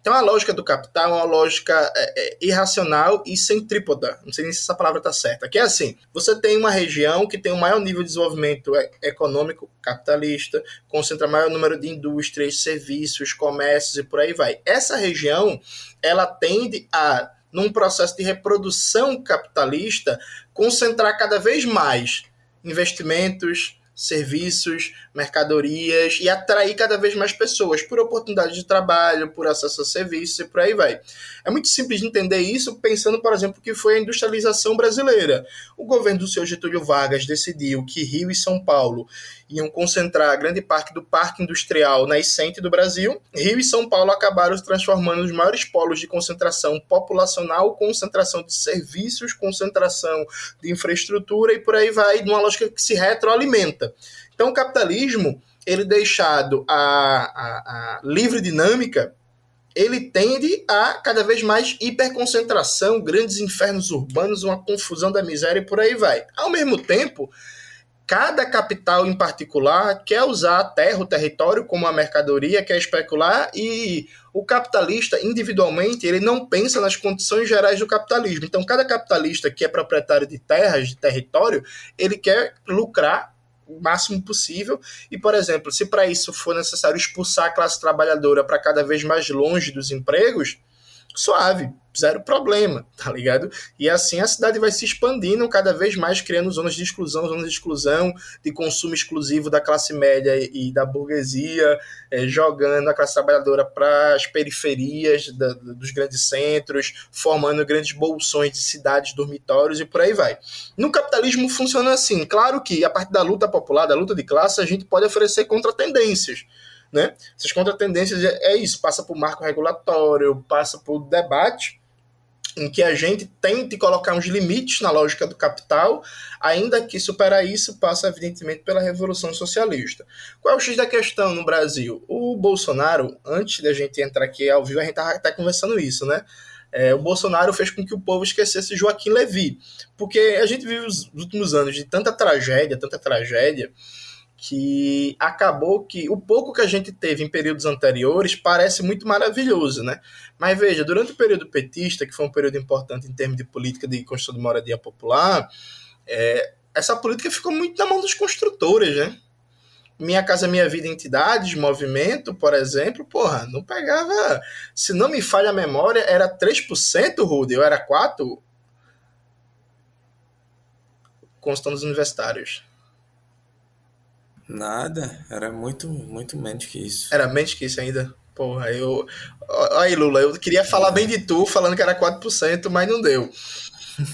Então a lógica do capital é uma lógica é, é, irracional e centrípoda. Não sei nem se essa palavra está certa. Que é assim: você tem uma região que tem o um maior nível de desenvolvimento econômico capitalista, concentra maior número de indústrias, serviços, comércios e por aí vai. Essa região ela tende a, num processo de reprodução capitalista, concentrar cada vez mais investimentos, serviços, mercadorias e atrair cada vez mais pessoas por oportunidade de trabalho, por acesso a serviços e por aí vai. É muito simples de entender isso pensando, por exemplo, que foi a industrialização brasileira. O governo do seu Getúlio Vargas decidiu que Rio e São Paulo iam concentrar grande parte do parque industrial nascente do Brasil. Rio e São Paulo acabaram se transformando nos maiores polos de concentração populacional, concentração de serviços, concentração de infraestrutura e por aí vai, numa lógica que se retroalimenta. Então, o capitalismo, ele deixado a, a, a livre dinâmica, ele tende a cada vez mais hiperconcentração, grandes infernos urbanos, uma confusão da miséria e por aí vai. Ao mesmo tempo, cada capital em particular quer usar a terra, o território como uma mercadoria, quer especular e o capitalista individualmente ele não pensa nas condições gerais do capitalismo. Então cada capitalista que é proprietário de terras, de território, ele quer lucrar o máximo possível. E, por exemplo, se para isso for necessário expulsar a classe trabalhadora para cada vez mais longe dos empregos, suave, zero problema, tá ligado? E assim a cidade vai se expandindo cada vez mais, criando zonas de exclusão, zonas de exclusão, de consumo exclusivo da classe média e da burguesia, é, jogando a classe trabalhadora para as periferias da, dos grandes centros, formando grandes bolsões de cidades, dormitórios e por aí vai. No capitalismo funciona assim. Claro que a partir da luta popular, da luta de classe, a gente pode oferecer contratendências né? Essas contratendências é, é isso, passa por marco regulatório, passa por debate, em que a gente tente colocar uns limites na lógica do capital, ainda que superar isso passa, evidentemente, pela Revolução Socialista. Qual é o X da questão no Brasil? O Bolsonaro, antes da gente entrar aqui ao vivo, a gente estava até conversando isso, né? É, o Bolsonaro fez com que o povo esquecesse Joaquim Levy, porque a gente vive os últimos anos de tanta tragédia, tanta tragédia, que acabou que o pouco que a gente teve em períodos anteriores parece muito maravilhoso, né? Mas veja, durante o período petista, que foi um período importante em termos de política de construção de moradia popular, é, essa política ficou muito na mão dos construtores, né? Minha Casa Minha Vida Entidades, Movimento, por exemplo, porra, não pegava. Se não me falha a memória, era 3%, Rude, ou era 4%? Constando os universitários. Nada, era muito, muito menos que isso. Era menos que isso ainda? Porra, eu. Aí, Lula, eu queria falar bem de tu, falando que era 4%, mas não deu.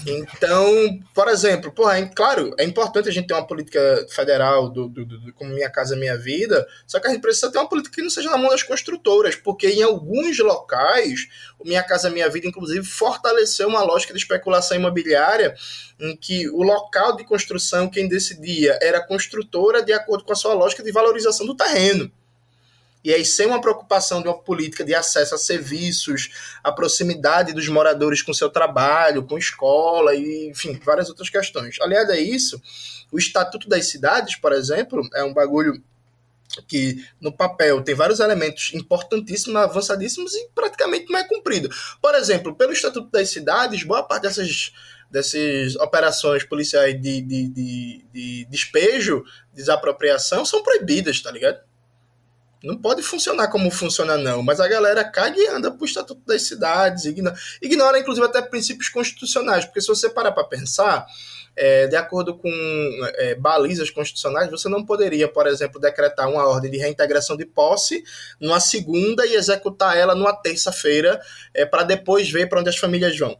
Então, por exemplo, porra, é, claro, é importante a gente ter uma política federal do, do, do, como Minha Casa Minha Vida, só que a gente precisa ter uma política que não seja na mão das construtoras, porque em alguns locais, o Minha Casa Minha Vida, inclusive, fortaleceu uma lógica de especulação imobiliária em que o local de construção, quem decidia era a construtora de acordo com a sua lógica de valorização do terreno. E aí, sem uma preocupação de uma política de acesso a serviços, a proximidade dos moradores com seu trabalho, com escola, e, enfim, várias outras questões. Aliás, é isso. O Estatuto das Cidades, por exemplo, é um bagulho que no papel tem vários elementos importantíssimos, avançadíssimos e praticamente não é cumprido. Por exemplo, pelo Estatuto das Cidades, boa parte dessas, dessas operações policiais de, de, de, de despejo, desapropriação, são proibidas, tá ligado? Não pode funcionar como funciona, não. Mas a galera caga e anda pro Estatuto das Cidades, ignora, ignora inclusive, até princípios constitucionais. Porque se você parar para pensar, é, de acordo com é, balizas constitucionais, você não poderia, por exemplo, decretar uma ordem de reintegração de posse numa segunda e executar ela numa terça-feira é, para depois ver para onde as famílias vão.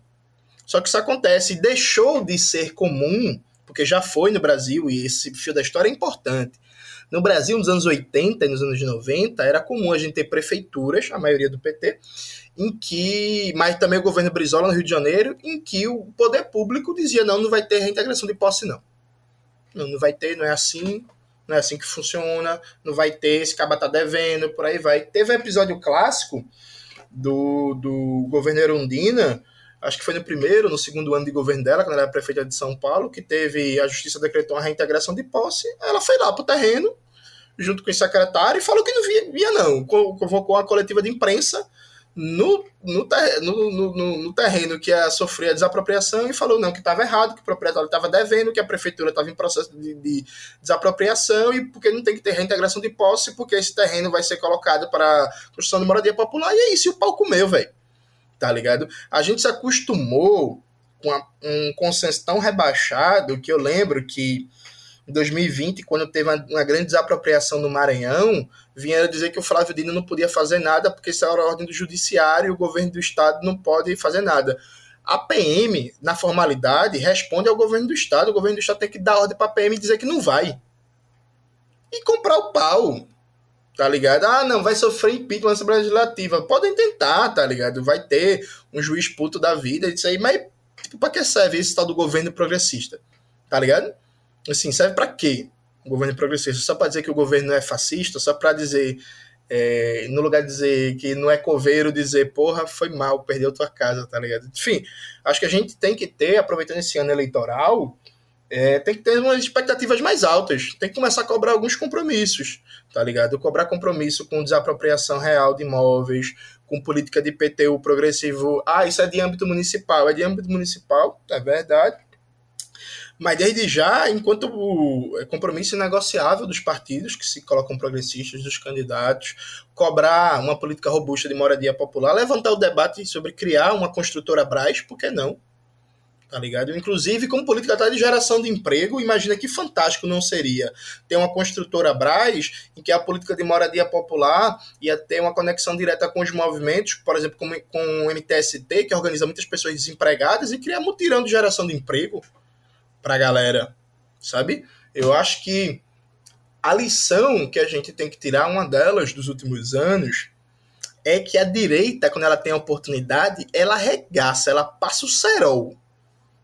Só que isso acontece, deixou de ser comum, porque já foi no Brasil, e esse fio da história é importante no Brasil, nos anos 80 e nos anos 90, era comum a gente ter prefeituras, a maioria do PT, em que, mas também o governo Brizola no Rio de Janeiro, em que o poder público dizia: não, não vai ter reintegração de posse, não. Não, não vai ter, não é assim, não é assim que funciona, não vai ter, esse caba tá devendo, por aí vai. Teve um episódio clássico do, do governo Erundina, acho que foi no primeiro, no segundo ano de governo dela, quando ela era prefeita de São Paulo, que teve, a justiça decretou uma reintegração de posse, ela foi lá pro terreno, junto com o secretário, e falou que não via, via não. Convocou uma coletiva de imprensa no, no, no, no, no terreno que ia sofrer a desapropriação e falou não, que estava errado, que o proprietário estava devendo, que a prefeitura estava em processo de, de, desapropriação e porque não tem que ter reintegração de posse, porque esse terreno vai ser colocado para construção de moradia popular. E é isso, e o pau comeu, velho. Tá ligado? A gente se acostumou com a, um consenso tão rebaixado que eu lembro que em 2020, quando teve uma, uma grande desapropriação no Maranhão, vieram dizer que o Flávio Dino não podia fazer nada porque isso era a ordem do judiciário e o governo do estado não pode fazer nada. A PM, na formalidade, responde ao governo do estado. O governo do estado tem que dar ordem para a PM e dizer que não vai. E comprar o pau. Tá ligado? Ah, não, vai sofrer impeachment na Assembleia Legislativa. Podem tentar, tá ligado? Vai ter um juiz puto da vida, isso aí, mas tipo, pra que serve esse tal do governo progressista? Tá ligado? Assim, serve para quê? O governo progressista? Só para dizer que o governo é fascista? Só para dizer é, no lugar de dizer que não é coveiro, dizer, porra, foi mal, perdeu tua casa, tá ligado? Enfim, acho que a gente tem que ter, aproveitando esse ano eleitoral, é, tem que ter umas expectativas mais altas, tem que começar a cobrar alguns compromissos, tá ligado? Cobrar compromisso com desapropriação real de imóveis, com política de PTU progressivo. Ah, isso é de âmbito municipal, é de âmbito municipal, é verdade mas desde já, enquanto o é compromisso negociável dos partidos que se colocam progressistas, dos candidatos, cobrar uma política robusta de moradia popular, levantar o debate sobre criar uma construtora Braz, por que não? Tá ligado? Inclusive, como política até de geração de emprego, imagina que fantástico não seria ter uma construtora Braz em que a política de moradia popular ia ter uma conexão direta com os movimentos, por exemplo, com, com o MTST, que organiza muitas pessoas desempregadas, e criar mutirão de geração de emprego para a galera, sabe? Eu acho que a lição que a gente tem que tirar, uma delas dos últimos anos, é que a direita, quando ela tem a oportunidade, ela arregaça, ela passa o cerol.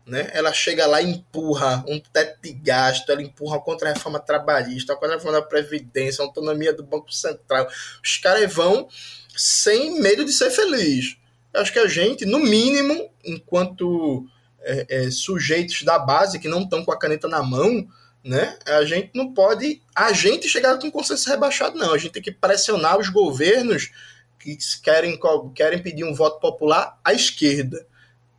Né? Ela chega lá e empurra um teto de gasto, ela empurra contra a reforma trabalhista, a reforma da Previdência, a autonomia do Banco Central. Os caras vão sem medo de ser feliz. Eu acho que a gente, no mínimo, enquanto é, é, sujeitos da base que não estão com a caneta na mão, né? A gente não pode a gente chegar com consenso rebaixado, não. A gente tem que pressionar os governos que querem, querem pedir um voto popular à esquerda.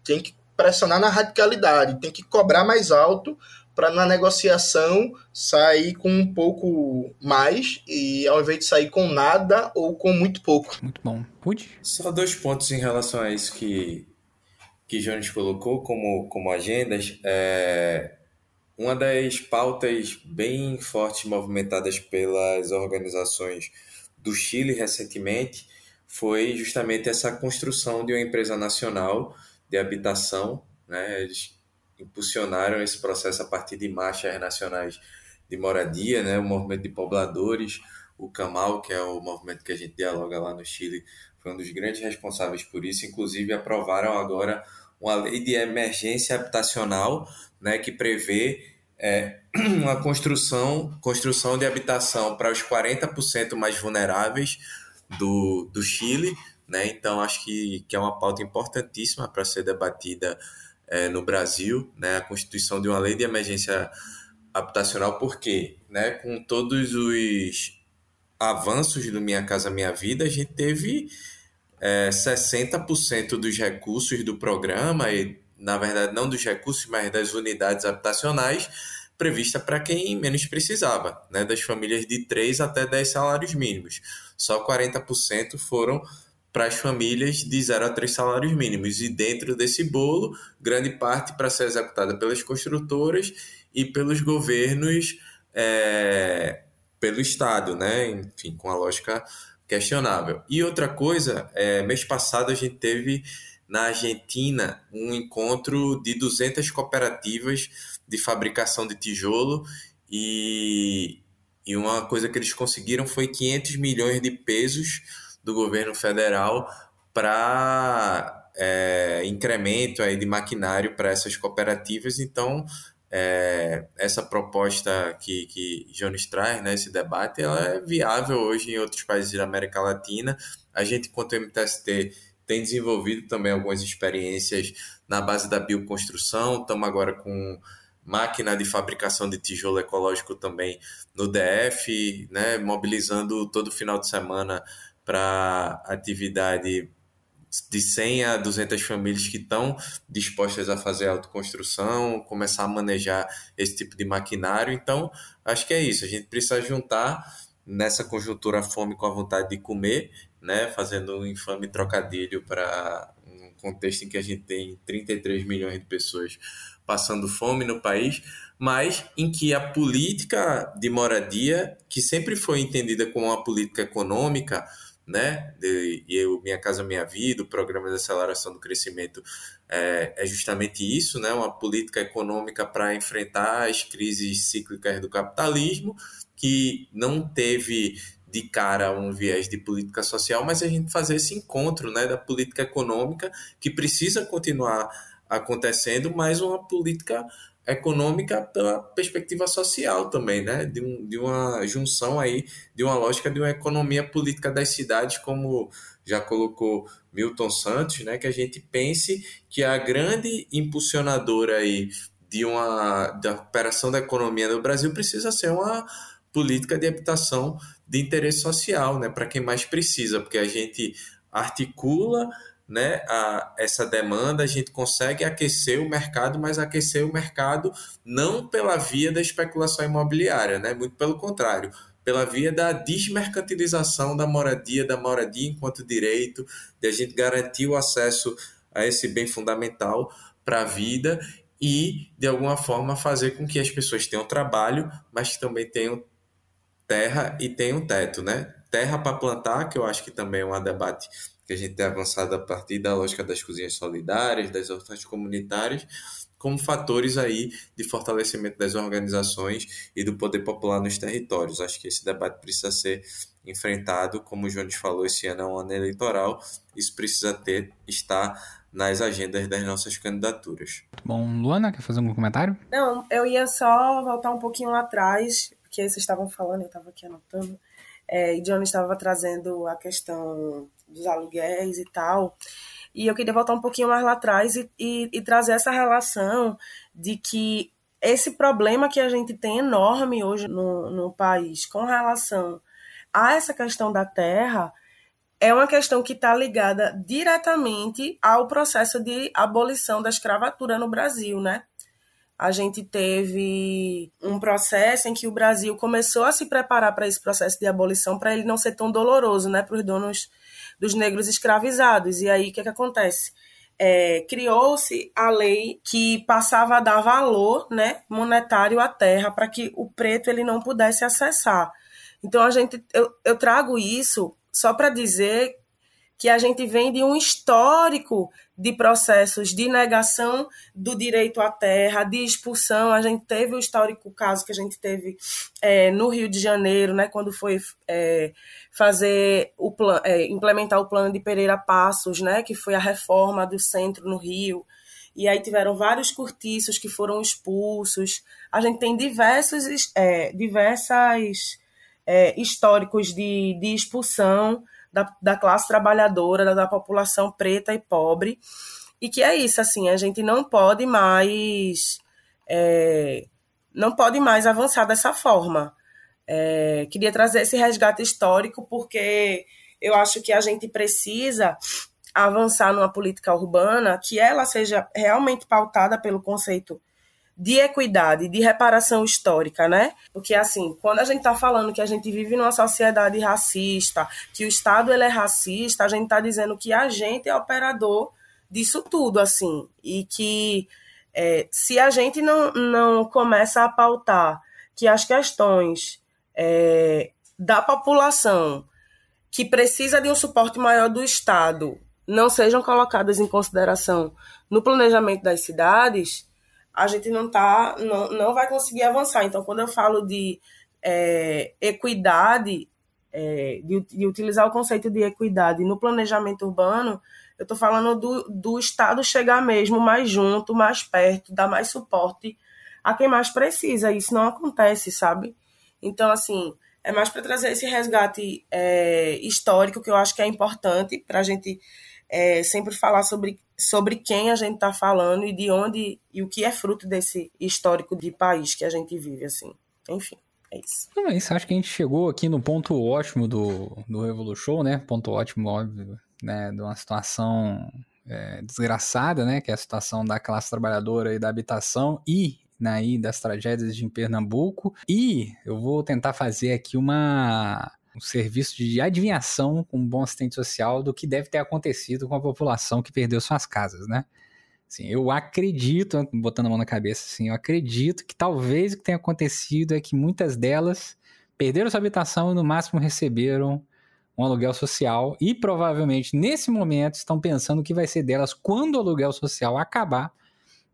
Tem que pressionar na radicalidade, tem que cobrar mais alto para na negociação sair com um pouco mais e ao invés de sair com nada ou com muito pouco. Muito bom. Pude? Só dois pontos em relação a isso que que Jones colocou como, como agendas, é, uma das pautas bem fortes movimentadas pelas organizações do Chile recentemente foi justamente essa construção de uma empresa nacional de habitação. Né? Eles impulsionaram esse processo a partir de marchas nacionais de moradia, né? o movimento de pobladores, o CAMAL, que é o movimento que a gente dialoga lá no Chile, foi um dos grandes responsáveis por isso. Inclusive, aprovaram agora uma lei de emergência habitacional, né, que prevê é, uma construção, construção de habitação para os 40% mais vulneráveis do, do Chile. Né? Então, acho que, que é uma pauta importantíssima para ser debatida é, no Brasil, né? a constituição de uma lei de emergência habitacional, porque né, com todos os avanços do Minha Casa Minha Vida, a gente teve é, 60% dos recursos do programa, e na verdade não dos recursos, mas das unidades habitacionais, prevista para quem menos precisava, né, das famílias de 3 até 10 salários mínimos. Só 40% foram para as famílias de 0 a 3 salários mínimos. E dentro desse bolo, grande parte para ser executada pelas construtoras e pelos governos, é, pelo Estado, né? enfim, com a lógica questionável. E outra coisa, é, mês passado a gente teve na Argentina um encontro de 200 cooperativas de fabricação de tijolo e, e uma coisa que eles conseguiram foi 500 milhões de pesos do governo federal para é, incremento aí de maquinário para essas cooperativas. Então, é, essa proposta que, que Jones traz, né, esse debate, ela é viável hoje em outros países da América Latina. A gente, quanto MTST, tem desenvolvido também algumas experiências na base da bioconstrução. Estamos agora com máquina de fabricação de tijolo ecológico também no DF, né, mobilizando todo final de semana para atividade de 100 a 200 famílias que estão dispostas a fazer autoconstrução, começar a manejar esse tipo de maquinário. Então, acho que é isso. A gente precisa juntar nessa conjuntura a fome com a vontade de comer, né? fazendo um infame trocadilho para um contexto em que a gente tem 33 milhões de pessoas passando fome no país, mas em que a política de moradia, que sempre foi entendida como uma política econômica, né? De, eu, Minha Casa Minha Vida, o programa de aceleração do crescimento é, é justamente isso, né? Uma política econômica para enfrentar as crises cíclicas do capitalismo, que não teve de cara um viés de política social, mas a gente fazer esse encontro, né, da política econômica que precisa continuar acontecendo, mas uma política econômica pela perspectiva social também, né? De, um, de uma junção aí, de uma lógica de uma economia política das cidades, como já colocou Milton Santos, né? Que a gente pense que a grande impulsionadora aí de uma da recuperação da economia no Brasil precisa ser uma política de habitação de interesse social, né? Para quem mais precisa, porque a gente articula né, a, essa demanda, a gente consegue aquecer o mercado, mas aquecer o mercado não pela via da especulação imobiliária, né, muito pelo contrário, pela via da desmercantilização da moradia, da moradia enquanto direito, de a gente garantir o acesso a esse bem fundamental para a vida e, de alguma forma, fazer com que as pessoas tenham trabalho, mas que também tenham terra e tenham teto, né? Terra para plantar, que eu acho que também é um debate que a gente tem avançado a partir da lógica das cozinhas solidárias, das hortas comunitárias, como fatores aí de fortalecimento das organizações e do poder popular nos territórios. Acho que esse debate precisa ser enfrentado, como o Jones falou, esse ano é um ano eleitoral, isso precisa ter, estar nas agendas das nossas candidaturas. Bom, Luana, quer fazer algum comentário? Não, eu ia só voltar um pouquinho lá atrás, porque vocês estavam falando, eu estava aqui anotando, é, e Johnny estava trazendo a questão dos aluguéis e tal. E eu queria voltar um pouquinho mais lá atrás e, e, e trazer essa relação de que esse problema que a gente tem enorme hoje no, no país com relação a essa questão da terra é uma questão que está ligada diretamente ao processo de abolição da escravatura no Brasil, né? A gente teve um processo em que o Brasil começou a se preparar para esse processo de abolição para ele não ser tão doloroso, né, para os donos dos negros escravizados. E aí o que, que acontece? É, criou-se a lei que passava a dar valor né, monetário à terra para que o preto ele não pudesse acessar. Então a gente eu, eu trago isso só para dizer que a gente vem de um histórico de processos de negação do direito à terra, de expulsão. A gente teve o histórico caso que a gente teve é, no Rio de Janeiro, né, quando foi é, fazer o é, implementar o plano de Pereira Passos, né, que foi a reforma do centro no Rio. E aí tiveram vários cortiços que foram expulsos. A gente tem diversos, é, diversas é, históricos de, de expulsão da, da classe trabalhadora, da, da população preta e pobre. E que é isso, assim, a gente não pode mais. É, não pode mais avançar dessa forma. É, queria trazer esse resgate histórico porque eu acho que a gente precisa avançar numa política urbana que ela seja realmente pautada pelo conceito de equidade, de reparação histórica, né? Porque assim, quando a gente está falando que a gente vive numa sociedade racista, que o Estado ele é racista, a gente está dizendo que a gente é operador disso tudo, assim, e que é, se a gente não, não começa a pautar que as questões é, da população que precisa de um suporte maior do Estado não sejam colocadas em consideração no planejamento das cidades, a gente não tá, não, não vai conseguir avançar. Então, quando eu falo de é, equidade, é, de, de, utilizar o conceito de equidade no planejamento urbano, eu estou falando do, do Estado chegar mesmo mais junto, mais perto, dar mais suporte a quem mais precisa. Isso não acontece, sabe? Então, assim, é mais para trazer esse resgate é, histórico que eu acho que é importante para a gente é, sempre falar sobre, sobre quem a gente está falando e de onde e o que é fruto desse histórico de país que a gente vive, assim. Enfim. É isso. Não, é isso. Acho que a gente chegou aqui no ponto ótimo do, do Revolution, né? Ponto ótimo, óbvio, né? De uma situação é, desgraçada, né? Que é a situação da classe trabalhadora e da habitação e né, das tragédias de Pernambuco. E eu vou tentar fazer aqui uma um serviço de adivinhação com um bom assistente social do que deve ter acontecido com a população que perdeu suas casas, né? Assim, eu acredito, botando a mão na cabeça, assim, eu acredito que talvez o que tenha acontecido é que muitas delas perderam sua habitação e no máximo receberam um aluguel social e provavelmente nesse momento estão pensando o que vai ser delas quando o aluguel social acabar,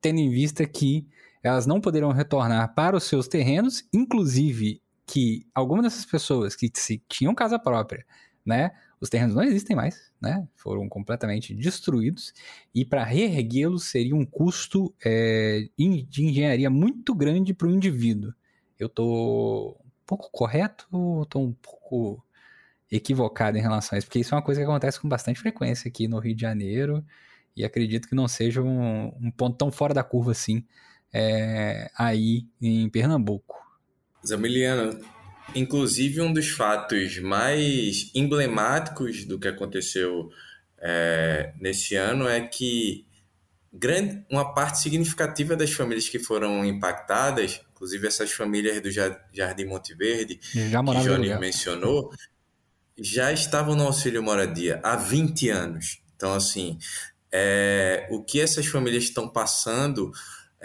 tendo em vista que elas não poderão retornar para os seus terrenos, inclusive que algumas dessas pessoas que se tinham casa própria, né, os terrenos não existem mais, né? Foram completamente destruídos e para reerguê-los seria um custo é, de engenharia muito grande para o indivíduo. Eu tô um pouco correto ou tô um pouco equivocado em relação a isso? Porque isso é uma coisa que acontece com bastante frequência aqui no Rio de Janeiro e acredito que não seja um, um ponto tão fora da curva assim é, aí em Pernambuco. Zamiliano, Inclusive, um dos fatos mais emblemáticos do que aconteceu é, nesse ano é que grande, uma parte significativa das famílias que foram impactadas, inclusive essas famílias do Jardim Monte Verde, que Johnny mencionou, já estavam no auxílio moradia há 20 anos. Então, assim, é, o que essas famílias estão passando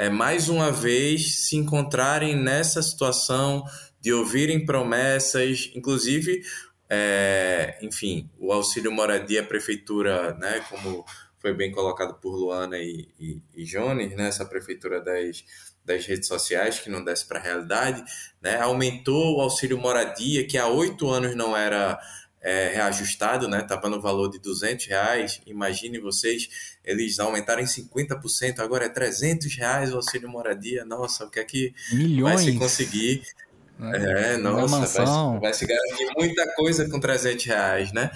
é mais uma vez se encontrarem nessa situação de ouvirem promessas, inclusive, é, enfim, o auxílio moradia, a prefeitura, né, como foi bem colocado por Luana e, e, e Jones, né, essa prefeitura das, das redes sociais, que não desce para a realidade, né, aumentou o auxílio moradia, que há oito anos não era é, reajustado, né? Estava no valor de 200 reais. Imagine vocês, eles aumentaram em 50%, agora é 300 reais o auxílio moradia. Nossa, o que é que Milhões. vai se conseguir né? É, nossa, vai, vai, se garantir muita coisa com 300 reais, né?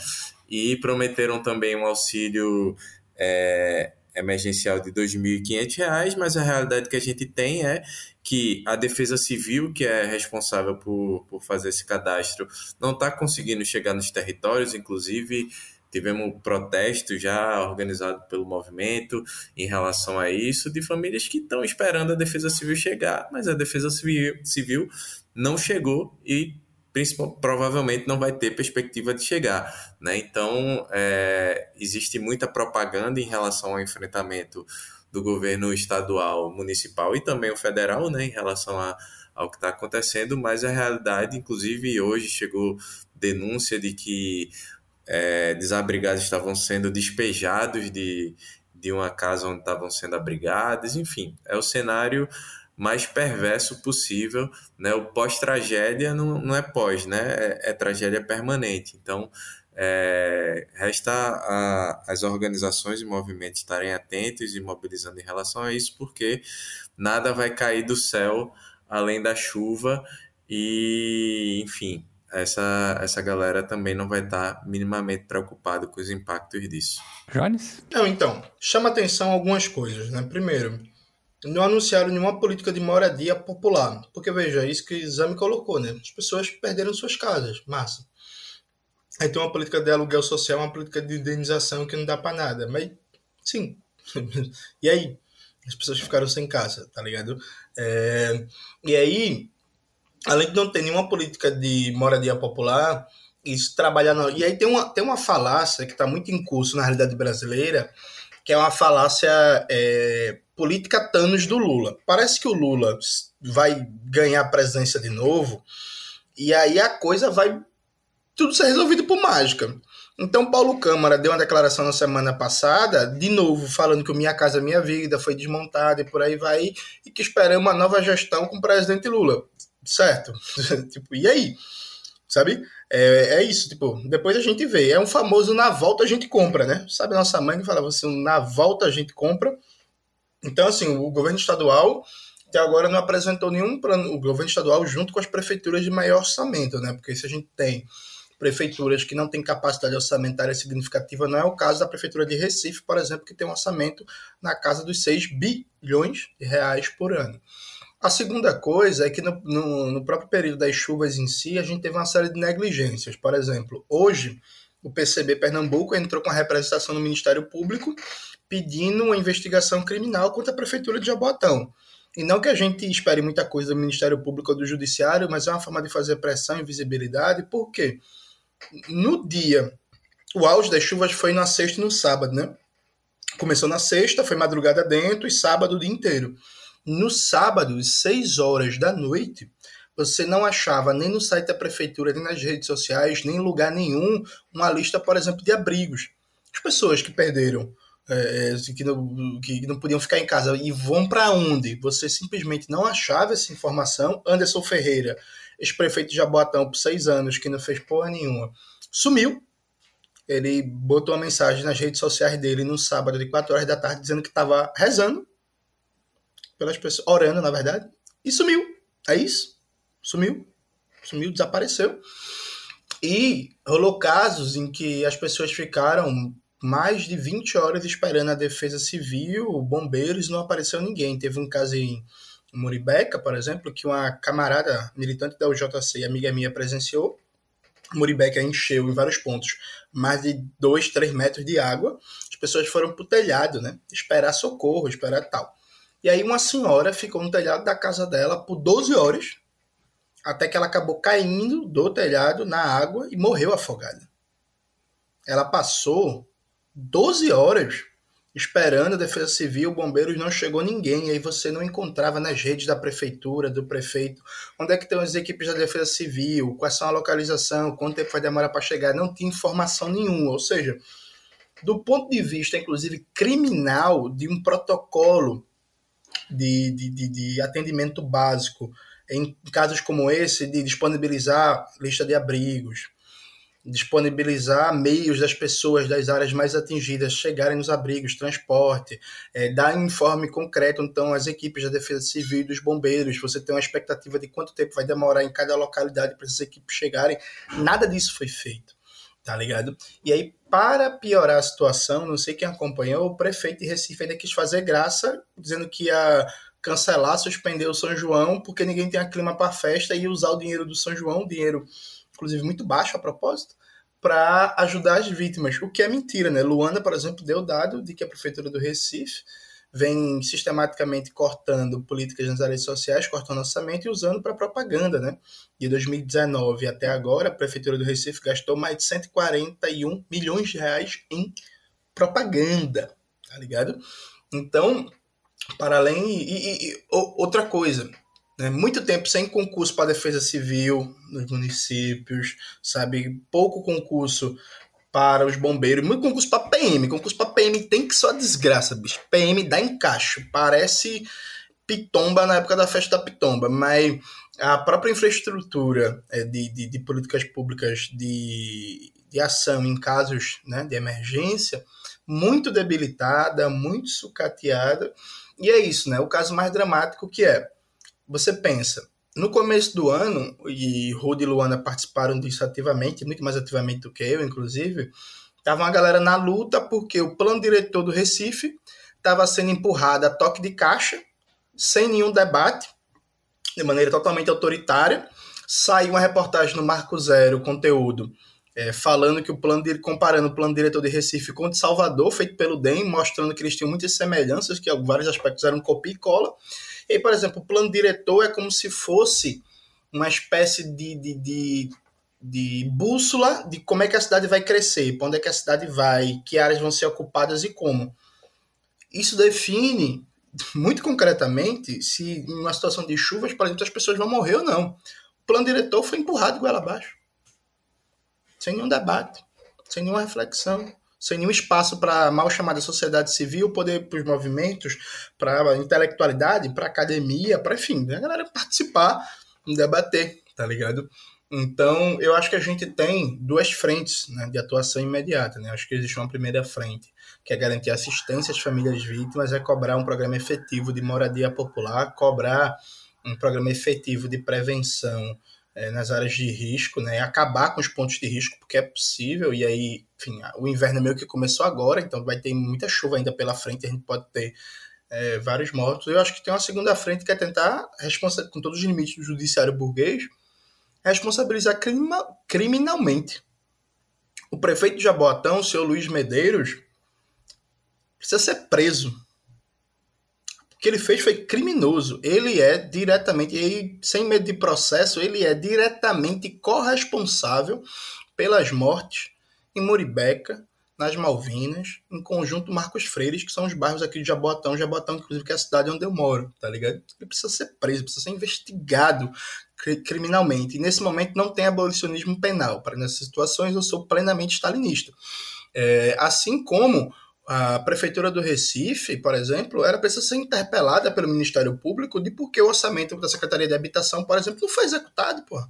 E prometeram também um auxílio é, emergencial de R$ 2.500, mas a realidade que a gente tem é que a Defesa Civil, que é responsável por, por fazer esse cadastro, não está conseguindo chegar nos territórios, inclusive tivemos protesto já organizado pelo movimento em relação a isso, de famílias que estão esperando a Defesa Civil chegar, mas a Defesa Civil, não chegou e provavelmente não vai ter perspectiva de chegar. Né? Então, é, existe muita propaganda em relação ao enfrentamento do governo estadual, municipal e também o federal né, em relação a, ao que está acontecendo, mas a realidade, inclusive hoje chegou denúncia de que é, desabrigados estavam sendo despejados de, de uma casa onde estavam sendo abrigados, enfim, é o cenário mais perverso possível, né? O pós-tragédia não, não é pós, né? É, é tragédia permanente. Então, é, resta a, as organizações e movimentos estarem atentos e mobilizando em relação a isso, porque nada vai cair do céu além da chuva e, enfim, essa, essa galera também não vai estar minimamente preocupado com os impactos disso. Jones? Não, então, chama atenção algumas coisas, né? Primeiro, não anunciaram nenhuma política de moradia popular. Porque, veja, é isso que o exame colocou, né? As pessoas perderam suas casas, massa. Tem uma política de aluguel social, uma política de indenização que não dá para nada. Mas, sim. e aí? As pessoas ficaram sem casa, tá ligado? É... E aí, além de não ter nenhuma política de moradia popular, isso trabalhar... E aí tem uma, tem uma falácia que está muito em curso na realidade brasileira, que é uma falácia é, política Thanos do Lula. Parece que o Lula vai ganhar a presidência de novo e aí a coisa vai tudo ser resolvido por mágica. Então Paulo Câmara deu uma declaração na semana passada, de novo falando que o Minha Casa Minha Vida foi desmontada e por aí vai, e que esperamos uma nova gestão com o presidente Lula. Certo? tipo, e aí? Sabe? É, é isso, tipo, depois a gente vê. É um famoso na volta a gente compra, né? Sabe a nossa mãe que falava assim, na volta a gente compra. Então, assim, o governo estadual até agora não apresentou nenhum plano, o governo estadual junto com as prefeituras de maior orçamento, né? Porque se a gente tem prefeituras que não têm capacidade orçamentária significativa, não é o caso da prefeitura de Recife, por exemplo, que tem um orçamento na casa dos 6 bilhões de reais por ano. A segunda coisa é que no, no, no próprio período das chuvas em si, a gente teve uma série de negligências. Por exemplo, hoje o PCB Pernambuco entrou com a representação no Ministério Público pedindo uma investigação criminal contra a Prefeitura de Jaboatão. E não que a gente espere muita coisa do Ministério Público ou do Judiciário, mas é uma forma de fazer pressão e visibilidade, porque no dia, o auge das chuvas foi na sexta e no sábado, né? Começou na sexta, foi madrugada dentro e sábado o dia inteiro. No sábado, às 6 horas da noite, você não achava nem no site da prefeitura, nem nas redes sociais, nem em lugar nenhum, uma lista, por exemplo, de abrigos. As pessoas que perderam, é, que, não, que não podiam ficar em casa e vão para onde? Você simplesmente não achava essa informação. Anderson Ferreira, ex-prefeito de Jaboatão por seis anos, que não fez porra nenhuma, sumiu. Ele botou uma mensagem nas redes sociais dele no sábado de 4 horas da tarde dizendo que estava rezando pelas pessoas, orando, na verdade, e sumiu. É isso. Sumiu. Sumiu, desapareceu. E rolou casos em que as pessoas ficaram mais de 20 horas esperando a defesa civil, bombeiros, não apareceu ninguém. Teve um caso em Muribeca, por exemplo, que uma camarada militante da UJC, amiga minha, presenciou. Muribeca encheu em vários pontos mais de 2, 3 metros de água. As pessoas foram pro telhado, né? Esperar socorro, esperar tal. E aí uma senhora ficou no telhado da casa dela por 12 horas, até que ela acabou caindo do telhado na água e morreu afogada. Ela passou 12 horas esperando a Defesa Civil, bombeiros, não chegou ninguém. Aí você não encontrava nas redes da prefeitura, do prefeito, onde é que estão as equipes da Defesa Civil, quais são a localização, quanto tempo vai demorar para chegar. Não tinha informação nenhuma. Ou seja, do ponto de vista, inclusive, criminal, de um protocolo de, de, de, de atendimento básico, em casos como esse, de disponibilizar lista de abrigos, disponibilizar meios das pessoas das áreas mais atingidas chegarem nos abrigos, transporte, é, dar informe concreto, então, às equipes da Defesa Civil e dos bombeiros, você tem uma expectativa de quanto tempo vai demorar em cada localidade para essas equipes chegarem, nada disso foi feito, tá ligado? E aí, para piorar a situação, não sei quem acompanhou, o prefeito de Recife ainda quis fazer graça, dizendo que ia cancelar, suspender o São João, porque ninguém tem clima para festa e usar o dinheiro do São João, dinheiro inclusive muito baixo a propósito, para ajudar as vítimas, o que é mentira, né? Luanda, por exemplo, deu dado de que a prefeitura do Recife vem sistematicamente cortando políticas nas áreas sociais, cortando orçamento e usando para propaganda, né? De 2019 até agora, a Prefeitura do Recife gastou mais de 141 milhões de reais em propaganda, tá ligado? Então, para além... E, e, e outra coisa, né? muito tempo sem concurso para defesa civil nos municípios, sabe? Pouco concurso para os bombeiros, muito concurso para PM. Concurso para PM tem que só desgraça, bicho. PM dá encaixe. Parece pitomba na época da festa da pitomba, mas a própria infraestrutura é, de, de, de políticas públicas de, de ação em casos né, de emergência muito debilitada, muito sucateada. E é isso, né? O caso mais dramático que é, você pensa, no começo do ano, e Rudy e Luana participaram disso ativamente, muito mais ativamente do que eu, inclusive, tava uma galera na luta porque o plano diretor do Recife estava sendo empurrado a toque de caixa, sem nenhum debate, de maneira totalmente autoritária. Saiu uma reportagem no Marco Zero, conteúdo, é, falando que o plano de, comparando o plano diretor de Recife com o de Salvador, feito pelo DEM, mostrando que eles tinham muitas semelhanças, que vários aspectos eram copia e cola. E, por exemplo, o plano diretor é como se fosse uma espécie de, de, de, de bússola de como é que a cidade vai crescer, para onde é que a cidade vai, que áreas vão ser ocupadas e como. Isso define muito concretamente se em uma situação de chuvas, por exemplo, as pessoas vão morrer ou não. O plano diretor foi empurrado igual abaixo. Sem nenhum debate, sem nenhuma reflexão sem nenhum espaço para a mal chamada sociedade civil, poder para os movimentos, para a intelectualidade, para a academia, para enfim, né, a galera participar, debater, tá ligado? Então, eu acho que a gente tem duas frentes né, de atuação imediata. Né? Acho que existe uma primeira frente, que é garantir assistência às famílias vítimas, é cobrar um programa efetivo de moradia popular, cobrar um programa efetivo de prevenção é, nas áreas de risco, né, acabar com os pontos de risco, porque é possível, e aí, enfim, o inverno meio que começou agora, então vai ter muita chuva ainda pela frente, a gente pode ter é, vários mortos. Eu acho que tem uma segunda frente que é tentar, com todos os limites do judiciário burguês, responsabilizar crima, criminalmente. O prefeito de Jaboatão, o senhor Luiz Medeiros, precisa ser preso que ele fez foi criminoso. Ele é diretamente, ele, sem medo de processo, ele é diretamente corresponsável pelas mortes em Muribeca, nas Malvinas, em conjunto Marcos Freires, que são os bairros aqui de Jaboatão, Jaboatão, inclusive, que é a cidade onde eu moro, tá ligado? Ele precisa ser preso, precisa ser investigado criminalmente. E nesse momento não tem abolicionismo penal. Para nessas situações eu sou plenamente stalinista. É, assim como a prefeitura do Recife, por exemplo, era precisa ser interpelada pelo Ministério Público de por que o orçamento da Secretaria de Habitação, por exemplo, não foi executado, porra.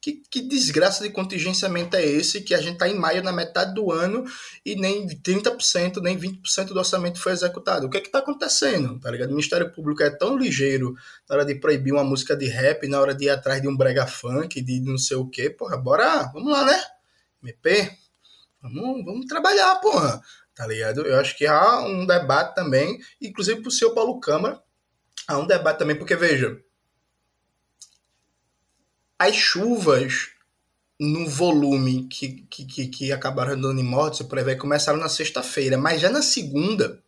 Que, que, desgraça de contingenciamento é esse que a gente está em maio, na metade do ano, e nem 30%, nem 20% do orçamento foi executado? O que é que está acontecendo? Tá ligado? O Ministério Público é tão ligeiro na hora de proibir uma música de rap, na hora de ir atrás de um brega funk, de não sei o quê. Porra, bora, vamos lá, né? MP, vamos, vamos trabalhar, porra. Tá ligado? Eu acho que há um debate também, inclusive pro seu Paulo Câmara, há um debate também, porque veja, as chuvas no volume que, que, que, que acabaram dando em mortes, por aí começaram na sexta-feira, mas já na segunda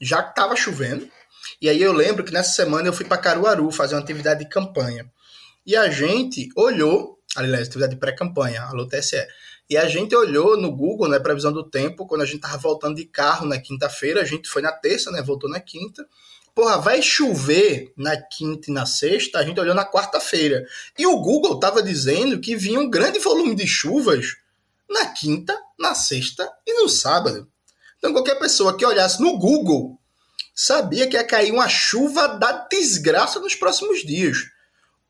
já estava chovendo. E aí eu lembro que nessa semana eu fui para Caruaru fazer uma atividade de campanha. E a gente olhou, aliás, atividade de pré-campanha, alô TSE. E a gente olhou no Google, né, previsão do tempo, quando a gente tava voltando de carro na quinta-feira, a gente foi na terça, né, voltou na quinta porra, vai chover na quinta e na sexta, a gente olhou na quarta-feira. E o Google estava dizendo que vinha um grande volume de chuvas na quinta, na sexta e no sábado. Então qualquer pessoa que olhasse no Google sabia que ia cair uma chuva da desgraça nos próximos dias.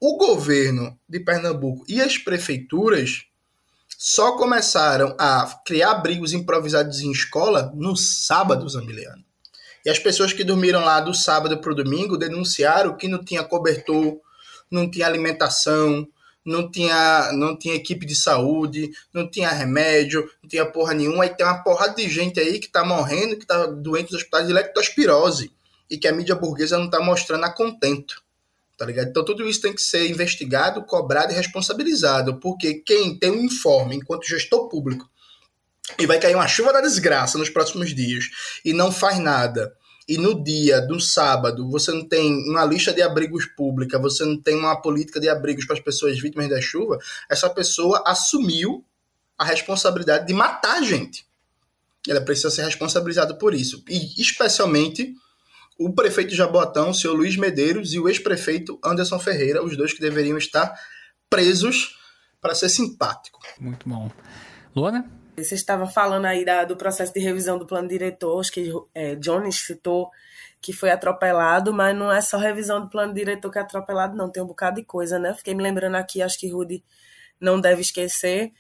O governo de Pernambuco e as prefeituras só começaram a criar abrigos improvisados em escola no sábado, Zamiliano. E as pessoas que dormiram lá do sábado para o domingo denunciaram que não tinha cobertor, não tinha alimentação, não tinha, não tinha equipe de saúde, não tinha remédio, não tinha porra nenhuma. E tem uma porrada de gente aí que tá morrendo, que tá doente nos hospitais de lectospirose e que a mídia burguesa não tá mostrando a contento. Tá ligado? Então tudo isso tem que ser investigado, cobrado e responsabilizado, porque quem tem um informe enquanto gestor público e vai cair uma chuva da desgraça nos próximos dias e não faz nada, e no dia do sábado você não tem uma lista de abrigos pública, você não tem uma política de abrigos para as pessoas vítimas da chuva, essa pessoa assumiu a responsabilidade de matar a gente. Ela precisa ser responsabilizada por isso. E especialmente o prefeito de Jaboatão, o senhor Luiz Medeiros, e o ex-prefeito Anderson Ferreira, os dois que deveriam estar presos para ser simpático. Muito bom. Luana? Você estava falando aí da, do processo de revisão do plano diretor, acho que é, Jones citou que foi atropelado, mas não é só revisão do plano diretor que é atropelado, não, tem um bocado de coisa, né? Fiquei me lembrando aqui, acho que Rudy não deve esquecer,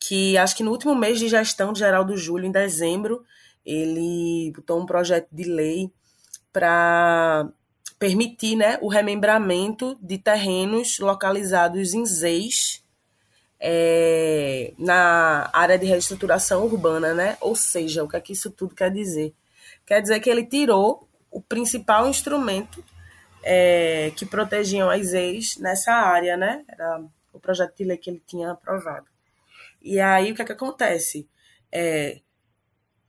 que acho que no último mês de gestão de Geraldo Júlio, em dezembro, ele botou um projeto de lei para permitir né, o remembramento de terrenos localizados em ZEIS, é, na área de reestruturação urbana, né? Ou seja, o que é que isso tudo quer dizer? Quer dizer que ele tirou o principal instrumento é, que protegiam as ex nessa área, né? Era o projeto de lei que ele tinha aprovado. E aí o que é que acontece? É,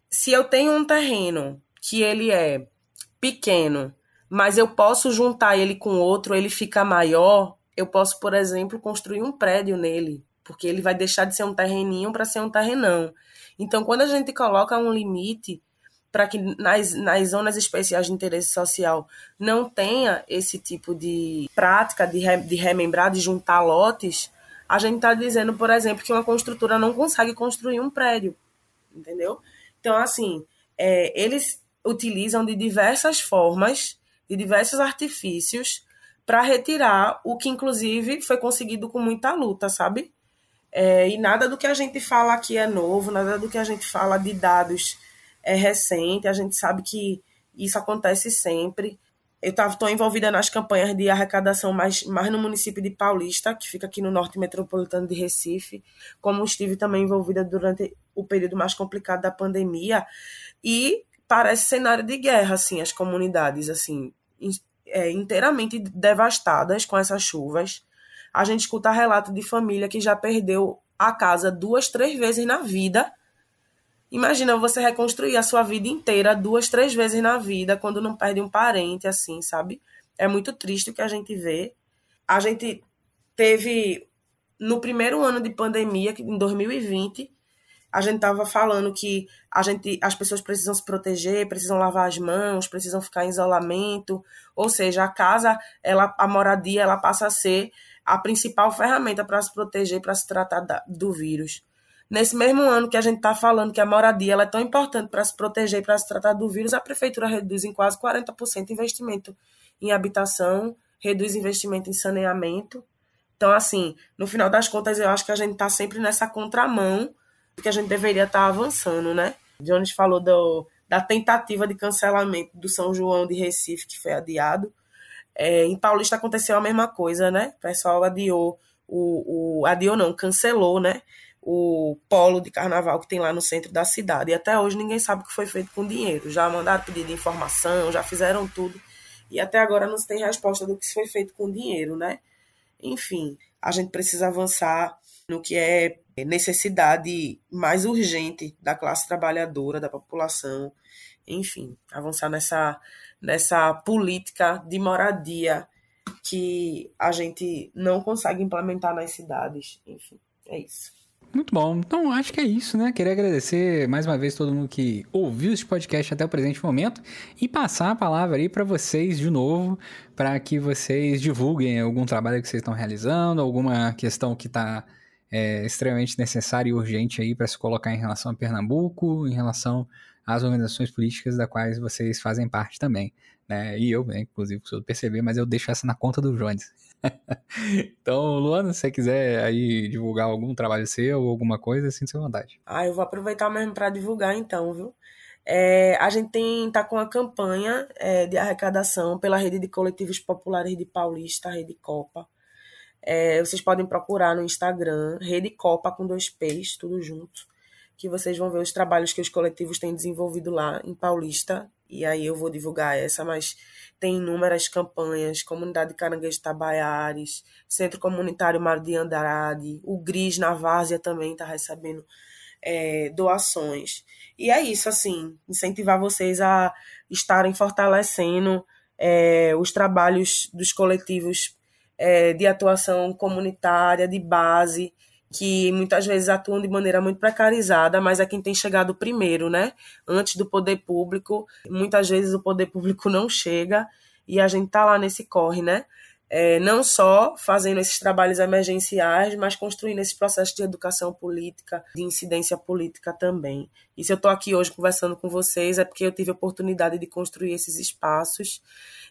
se eu tenho um terreno que ele é pequeno, mas eu posso juntar ele com outro, ele fica maior, eu posso, por exemplo, construir um prédio nele, porque ele vai deixar de ser um terreninho para ser um terrenão. Então, quando a gente coloca um limite para que nas, nas zonas especiais de interesse social não tenha esse tipo de prática de, re, de remembrar, de juntar lotes, a gente está dizendo, por exemplo, que uma construtora não consegue construir um prédio, entendeu? Então, assim, é, eles utilizam de diversas formas, de diversos artifícios, para retirar o que, inclusive, foi conseguido com muita luta, sabe? É, e nada do que a gente fala aqui é novo, nada do que a gente fala de dados é recente. A gente sabe que isso acontece sempre. Eu estou envolvida nas campanhas de arrecadação mais, mais no município de Paulista, que fica aqui no norte metropolitano de Recife, como estive também envolvida durante o período mais complicado da pandemia. E parece cenário de guerra, assim, as comunidades, assim, é, inteiramente devastadas com essas chuvas a gente escuta relato de família que já perdeu a casa duas, três vezes na vida. Imagina você reconstruir a sua vida inteira duas, três vezes na vida quando não perde um parente, assim, sabe? É muito triste o que a gente vê. A gente teve, no primeiro ano de pandemia, em 2020, a gente estava falando que a gente, as pessoas precisam se proteger, precisam lavar as mãos, precisam ficar em isolamento, ou seja, a casa, ela, a moradia, ela passa a ser a principal ferramenta para se proteger, para se tratar da, do vírus. Nesse mesmo ano que a gente está falando que a moradia ela é tão importante para se proteger para se tratar do vírus, a prefeitura reduz em quase 40% investimento em habitação, reduz investimento em saneamento. Então, assim, no final das contas, eu acho que a gente está sempre nessa contramão que a gente deveria estar tá avançando, né? Jones falou do, da tentativa de cancelamento do São João de Recife, que foi adiado. É, em Paulista aconteceu a mesma coisa, né? O pessoal adiou, o, o, adiou não, cancelou, né? O polo de carnaval que tem lá no centro da cidade. E até hoje ninguém sabe o que foi feito com dinheiro. Já mandaram pedido de informação, já fizeram tudo. E até agora não se tem resposta do que foi feito com dinheiro, né? Enfim, a gente precisa avançar no que é necessidade mais urgente da classe trabalhadora, da população, enfim, avançar nessa, nessa política de moradia que a gente não consegue implementar nas cidades. Enfim, é isso. Muito bom. Então, acho que é isso, né? Queria agradecer mais uma vez todo mundo que ouviu esse podcast até o presente momento e passar a palavra aí para vocês de novo, para que vocês divulguem algum trabalho que vocês estão realizando, alguma questão que está é, extremamente necessária e urgente aí para se colocar em relação a Pernambuco, em relação às organizações políticas da quais vocês fazem parte também. Né? E eu, né, inclusive, preciso perceber, mas eu deixo essa na conta do Jones. então, Luana, se você quiser aí divulgar algum trabalho seu ou alguma coisa, sinta-se à vontade. Ah, eu vou aproveitar mesmo para divulgar então, viu? É, a gente tem, tá com a campanha é, de arrecadação pela rede de coletivos populares de Paulista, a Rede Copa. É, vocês podem procurar no Instagram, Rede Copa com dois P's, tudo junto, que vocês vão ver os trabalhos que os coletivos têm desenvolvido lá em Paulista. E aí eu vou divulgar essa, mas tem inúmeras campanhas, Comunidade Caranguejo Tabaiares, Centro Comunitário Mário de Andrade, o Gris na Várzea também está recebendo é, doações. E é isso, assim, incentivar vocês a estarem fortalecendo é, os trabalhos dos coletivos é, de atuação comunitária, de base, que muitas vezes atuam de maneira muito precarizada, mas é quem tem chegado primeiro, né? Antes do poder público. Muitas vezes o poder público não chega e a gente tá lá nesse corre, né? É, não só fazendo esses trabalhos emergenciais, mas construindo esse processo de educação política, de incidência política também. E se eu estou aqui hoje conversando com vocês é porque eu tive a oportunidade de construir esses espaços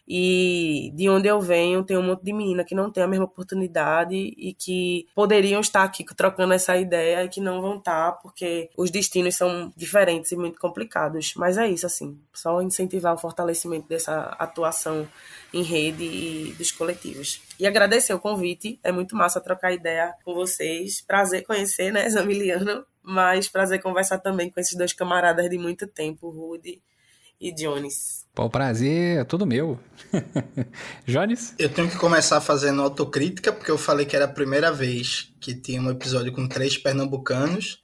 e de onde eu venho, tem um monte de menina que não tem a mesma oportunidade e que poderiam estar aqui trocando essa ideia e que não vão estar, porque os destinos são diferentes e muito complicados. Mas é isso, assim, só incentivar o fortalecimento dessa atuação em rede e dos coletivos. E agradecer o convite, é muito massa trocar ideia com vocês. Prazer conhecer, né, Zamiliano? Mas prazer conversar também com esses dois camaradas de muito tempo, Rudy e Jones. Pô, o prazer é todo meu. Jones? Eu tenho que começar fazendo autocrítica, porque eu falei que era a primeira vez que tinha um episódio com três pernambucanos.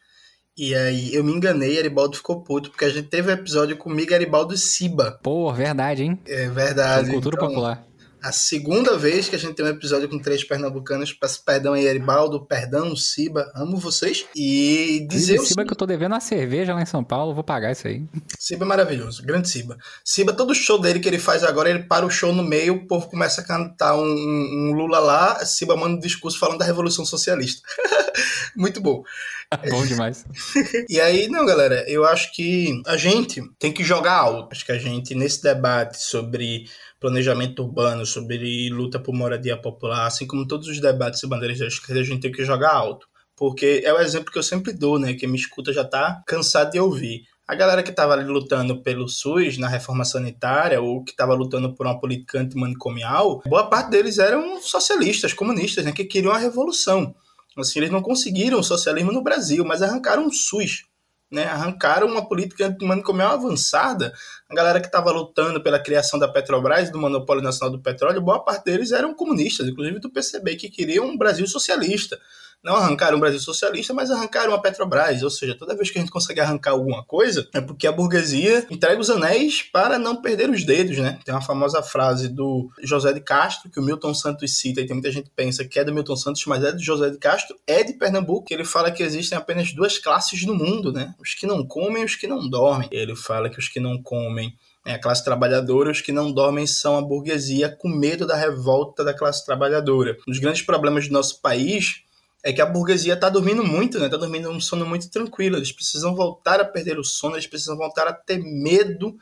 E aí eu me enganei, Aribaldo ficou puto, porque a gente teve um episódio comigo, Aribaldo Siba. Pô, verdade, hein? É verdade. Cultura então, popular a segunda vez que a gente tem um episódio com três pernambucanos. Peço perdão aí, Eribaldo, perdão, Siba, amo vocês. E dizer. O Siba que eu tô devendo uma cerveja lá em São Paulo, vou pagar isso aí. Siba é maravilhoso, grande Siba. Siba, todo show dele que ele faz agora, ele para o show no meio, o povo começa a cantar um, um Lula lá, Siba manda um discurso falando da Revolução Socialista. Muito bom. bom demais. e aí, não, galera, eu acho que a gente tem que jogar alto. Acho que a gente, nesse debate sobre planejamento urbano, sobre luta por moradia popular, assim como todos os debates e bandeiras da esquerda, a gente tem que jogar alto. Porque é o exemplo que eu sempre dou, né? Quem me escuta já está cansado de ouvir. A galera que estava ali lutando pelo SUS na reforma sanitária ou que estava lutando por uma política antimanicomial, boa parte deles eram socialistas, comunistas, né, que queriam a revolução. Assim, eles não conseguiram o socialismo no Brasil, mas arrancaram o SUS né? Arrancaram uma política antimanicomial avançada. A galera que estava lutando pela criação da Petrobras, do monopólio nacional do petróleo, boa parte deles eram comunistas, inclusive do PCB, que queriam um Brasil socialista não arrancaram o Brasil socialista, mas arrancaram a Petrobras. Ou seja, toda vez que a gente consegue arrancar alguma coisa, é porque a burguesia entrega os anéis para não perder os dedos, né? Tem uma famosa frase do José de Castro, que o Milton Santos cita, e tem muita gente que pensa que é do Milton Santos, mas é do José de Castro, é de Pernambuco, que ele fala que existem apenas duas classes no mundo, né? Os que não comem e os que não dormem. Ele fala que os que não comem é a classe trabalhadora, os que não dormem são a burguesia com medo da revolta da classe trabalhadora. Um dos grandes problemas do nosso país é que a burguesia está dormindo muito, né? Está dormindo um sono muito tranquilo. Eles precisam voltar a perder o sono, eles precisam voltar a ter medo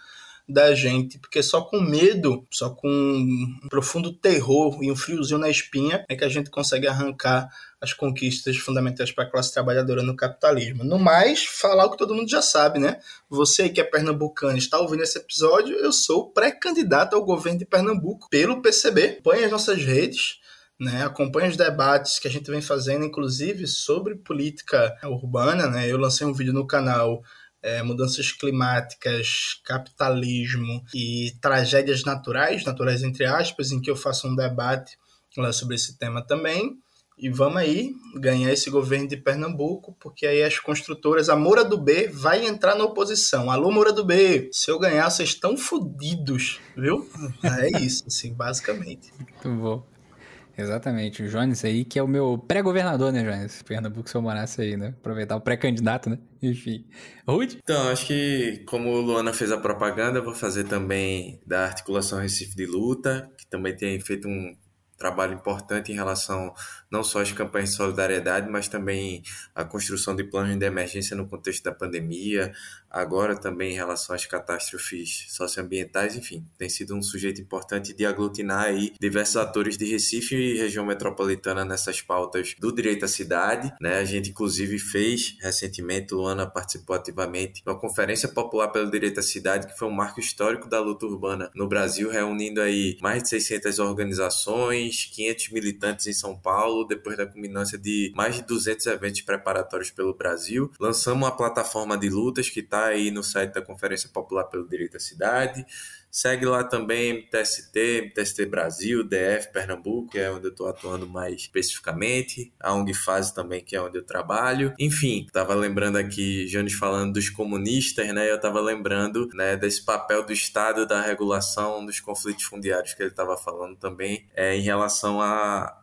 da gente, porque só com medo, só com um profundo terror e um friozinho na espinha é que a gente consegue arrancar as conquistas fundamentais para a classe trabalhadora no capitalismo. No mais, falar o que todo mundo já sabe, né? Você que é pernambucano está ouvindo esse episódio, eu sou pré-candidato ao governo de Pernambuco pelo PCB. Põe as nossas redes, né, acompanha os debates que a gente vem fazendo, inclusive sobre política urbana. Né? Eu lancei um vídeo no canal é, Mudanças Climáticas, Capitalismo e Tragédias Naturais, naturais entre aspas, em que eu faço um debate lá sobre esse tema também. E vamos aí ganhar esse governo de Pernambuco, porque aí as construtoras, a Moura do B vai entrar na oposição. Alô, Moura do B, se eu ganhar, vocês estão fodidos, viu? É isso, assim, basicamente. Muito bom. Exatamente, o Jones aí, que é o meu pré-governador, né, Jones? Pernambuco, se eu morasse aí, né? Aproveitar o pré-candidato, né? Enfim. Rude? Então, acho que como o Luana fez a propaganda, vou fazer também da Articulação Recife de Luta, que também tem feito um trabalho importante em relação não só às campanhas de solidariedade, mas também à construção de planos de emergência no contexto da pandemia, agora também em relação às catástrofes socioambientais, enfim, tem sido um sujeito importante de aglutinar aí diversos atores de Recife e região metropolitana nessas pautas do direito à cidade, né? A gente inclusive fez recentemente, Luana participou ativamente uma conferência popular pelo direito à cidade, que foi um marco histórico da luta urbana no Brasil, reunindo aí mais de 600 organizações, 500 militantes em São Paulo, depois da culminância de mais de 200 eventos preparatórios pelo Brasil. Lançamos uma plataforma de lutas que está aí no site da Conferência Popular pelo Direito à Cidade. Segue lá também MTST, MTST Brasil, DF Pernambuco, que é onde eu estou atuando mais especificamente. A ONG Fase também, que é onde eu trabalho. Enfim, estava lembrando aqui, Jones falando dos comunistas, né? Eu estava lembrando né, desse papel do Estado da regulação dos conflitos fundiários que ele estava falando também é, em relação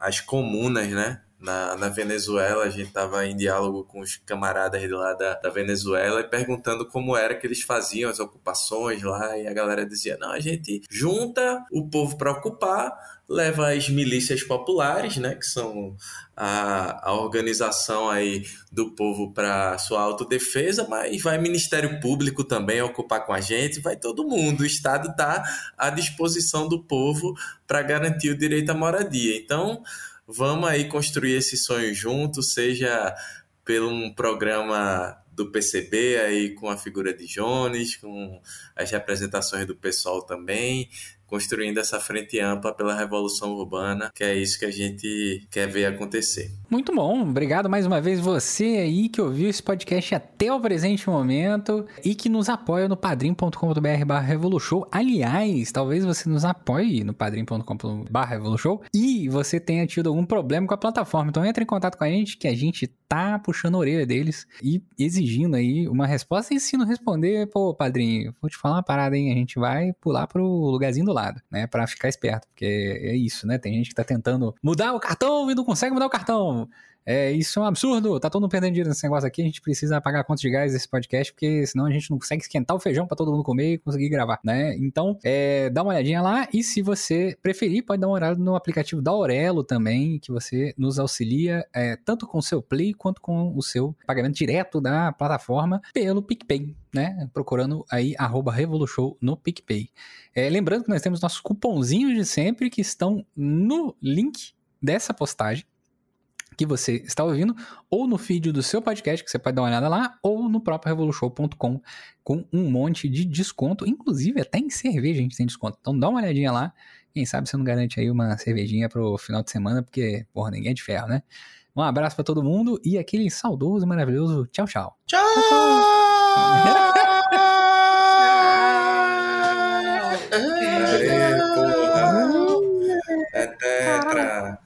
às comunas, né? Na, na Venezuela, a gente estava em diálogo com os camaradas de lá da, da Venezuela e perguntando como era que eles faziam as ocupações lá, e a galera dizia: não, a gente junta o povo para ocupar, leva as milícias populares, né, que são a, a organização aí do povo para sua autodefesa, mas vai Ministério Público também ocupar com a gente, vai todo mundo. O Estado está à disposição do povo para garantir o direito à moradia. Então, Vamos aí construir esse sonho junto, seja pelo um programa do PCB aí com a figura de Jones, com as representações do pessoal também, construindo essa frente ampla pela revolução urbana, que é isso que a gente quer ver acontecer. Muito bom, obrigado mais uma vez você aí que ouviu esse podcast até o presente momento e que nos apoia no padrim.com.br barra Revolution. Aliás, talvez você nos apoie no padrim.com.br Revolution e você tenha tido algum problema com a plataforma. Então entre em contato com a gente que a gente tá puxando a orelha deles e exigindo aí uma resposta. E se não responder, pô, padrinho, vou te falar uma parada, hein? A gente vai pular pro lugarzinho do lado lado, né? Para ficar esperto, porque é isso, né? Tem gente que tá tentando mudar o cartão e não consegue mudar o cartão. É, isso é um absurdo, tá todo mundo perdendo dinheiro nesse negócio aqui, a gente precisa pagar a conta de gás desse podcast, porque senão a gente não consegue esquentar o feijão para todo mundo comer e conseguir gravar, né? Então, é, dá uma olhadinha lá e se você preferir, pode dar uma olhada no aplicativo da Aurelo também, que você nos auxilia é, tanto com o seu Play quanto com o seu pagamento direto da plataforma pelo PicPay, né? Procurando aí arroba Revolution no PicPay. É, lembrando que nós temos nossos cupomzinhos de sempre que estão no link dessa postagem que você está ouvindo, ou no feed do seu podcast, que você pode dar uma olhada lá, ou no próprio revolution.com, com um monte de desconto, inclusive até em cerveja a gente tem desconto. Então dá uma olhadinha lá, quem sabe você não garante aí uma cervejinha pro final de semana, porque, porra, ninguém é de ferro, né? Um abraço pra todo mundo e aquele saudoso e maravilhoso tchau, tchau. Tchau! Aê, porra. É tetra.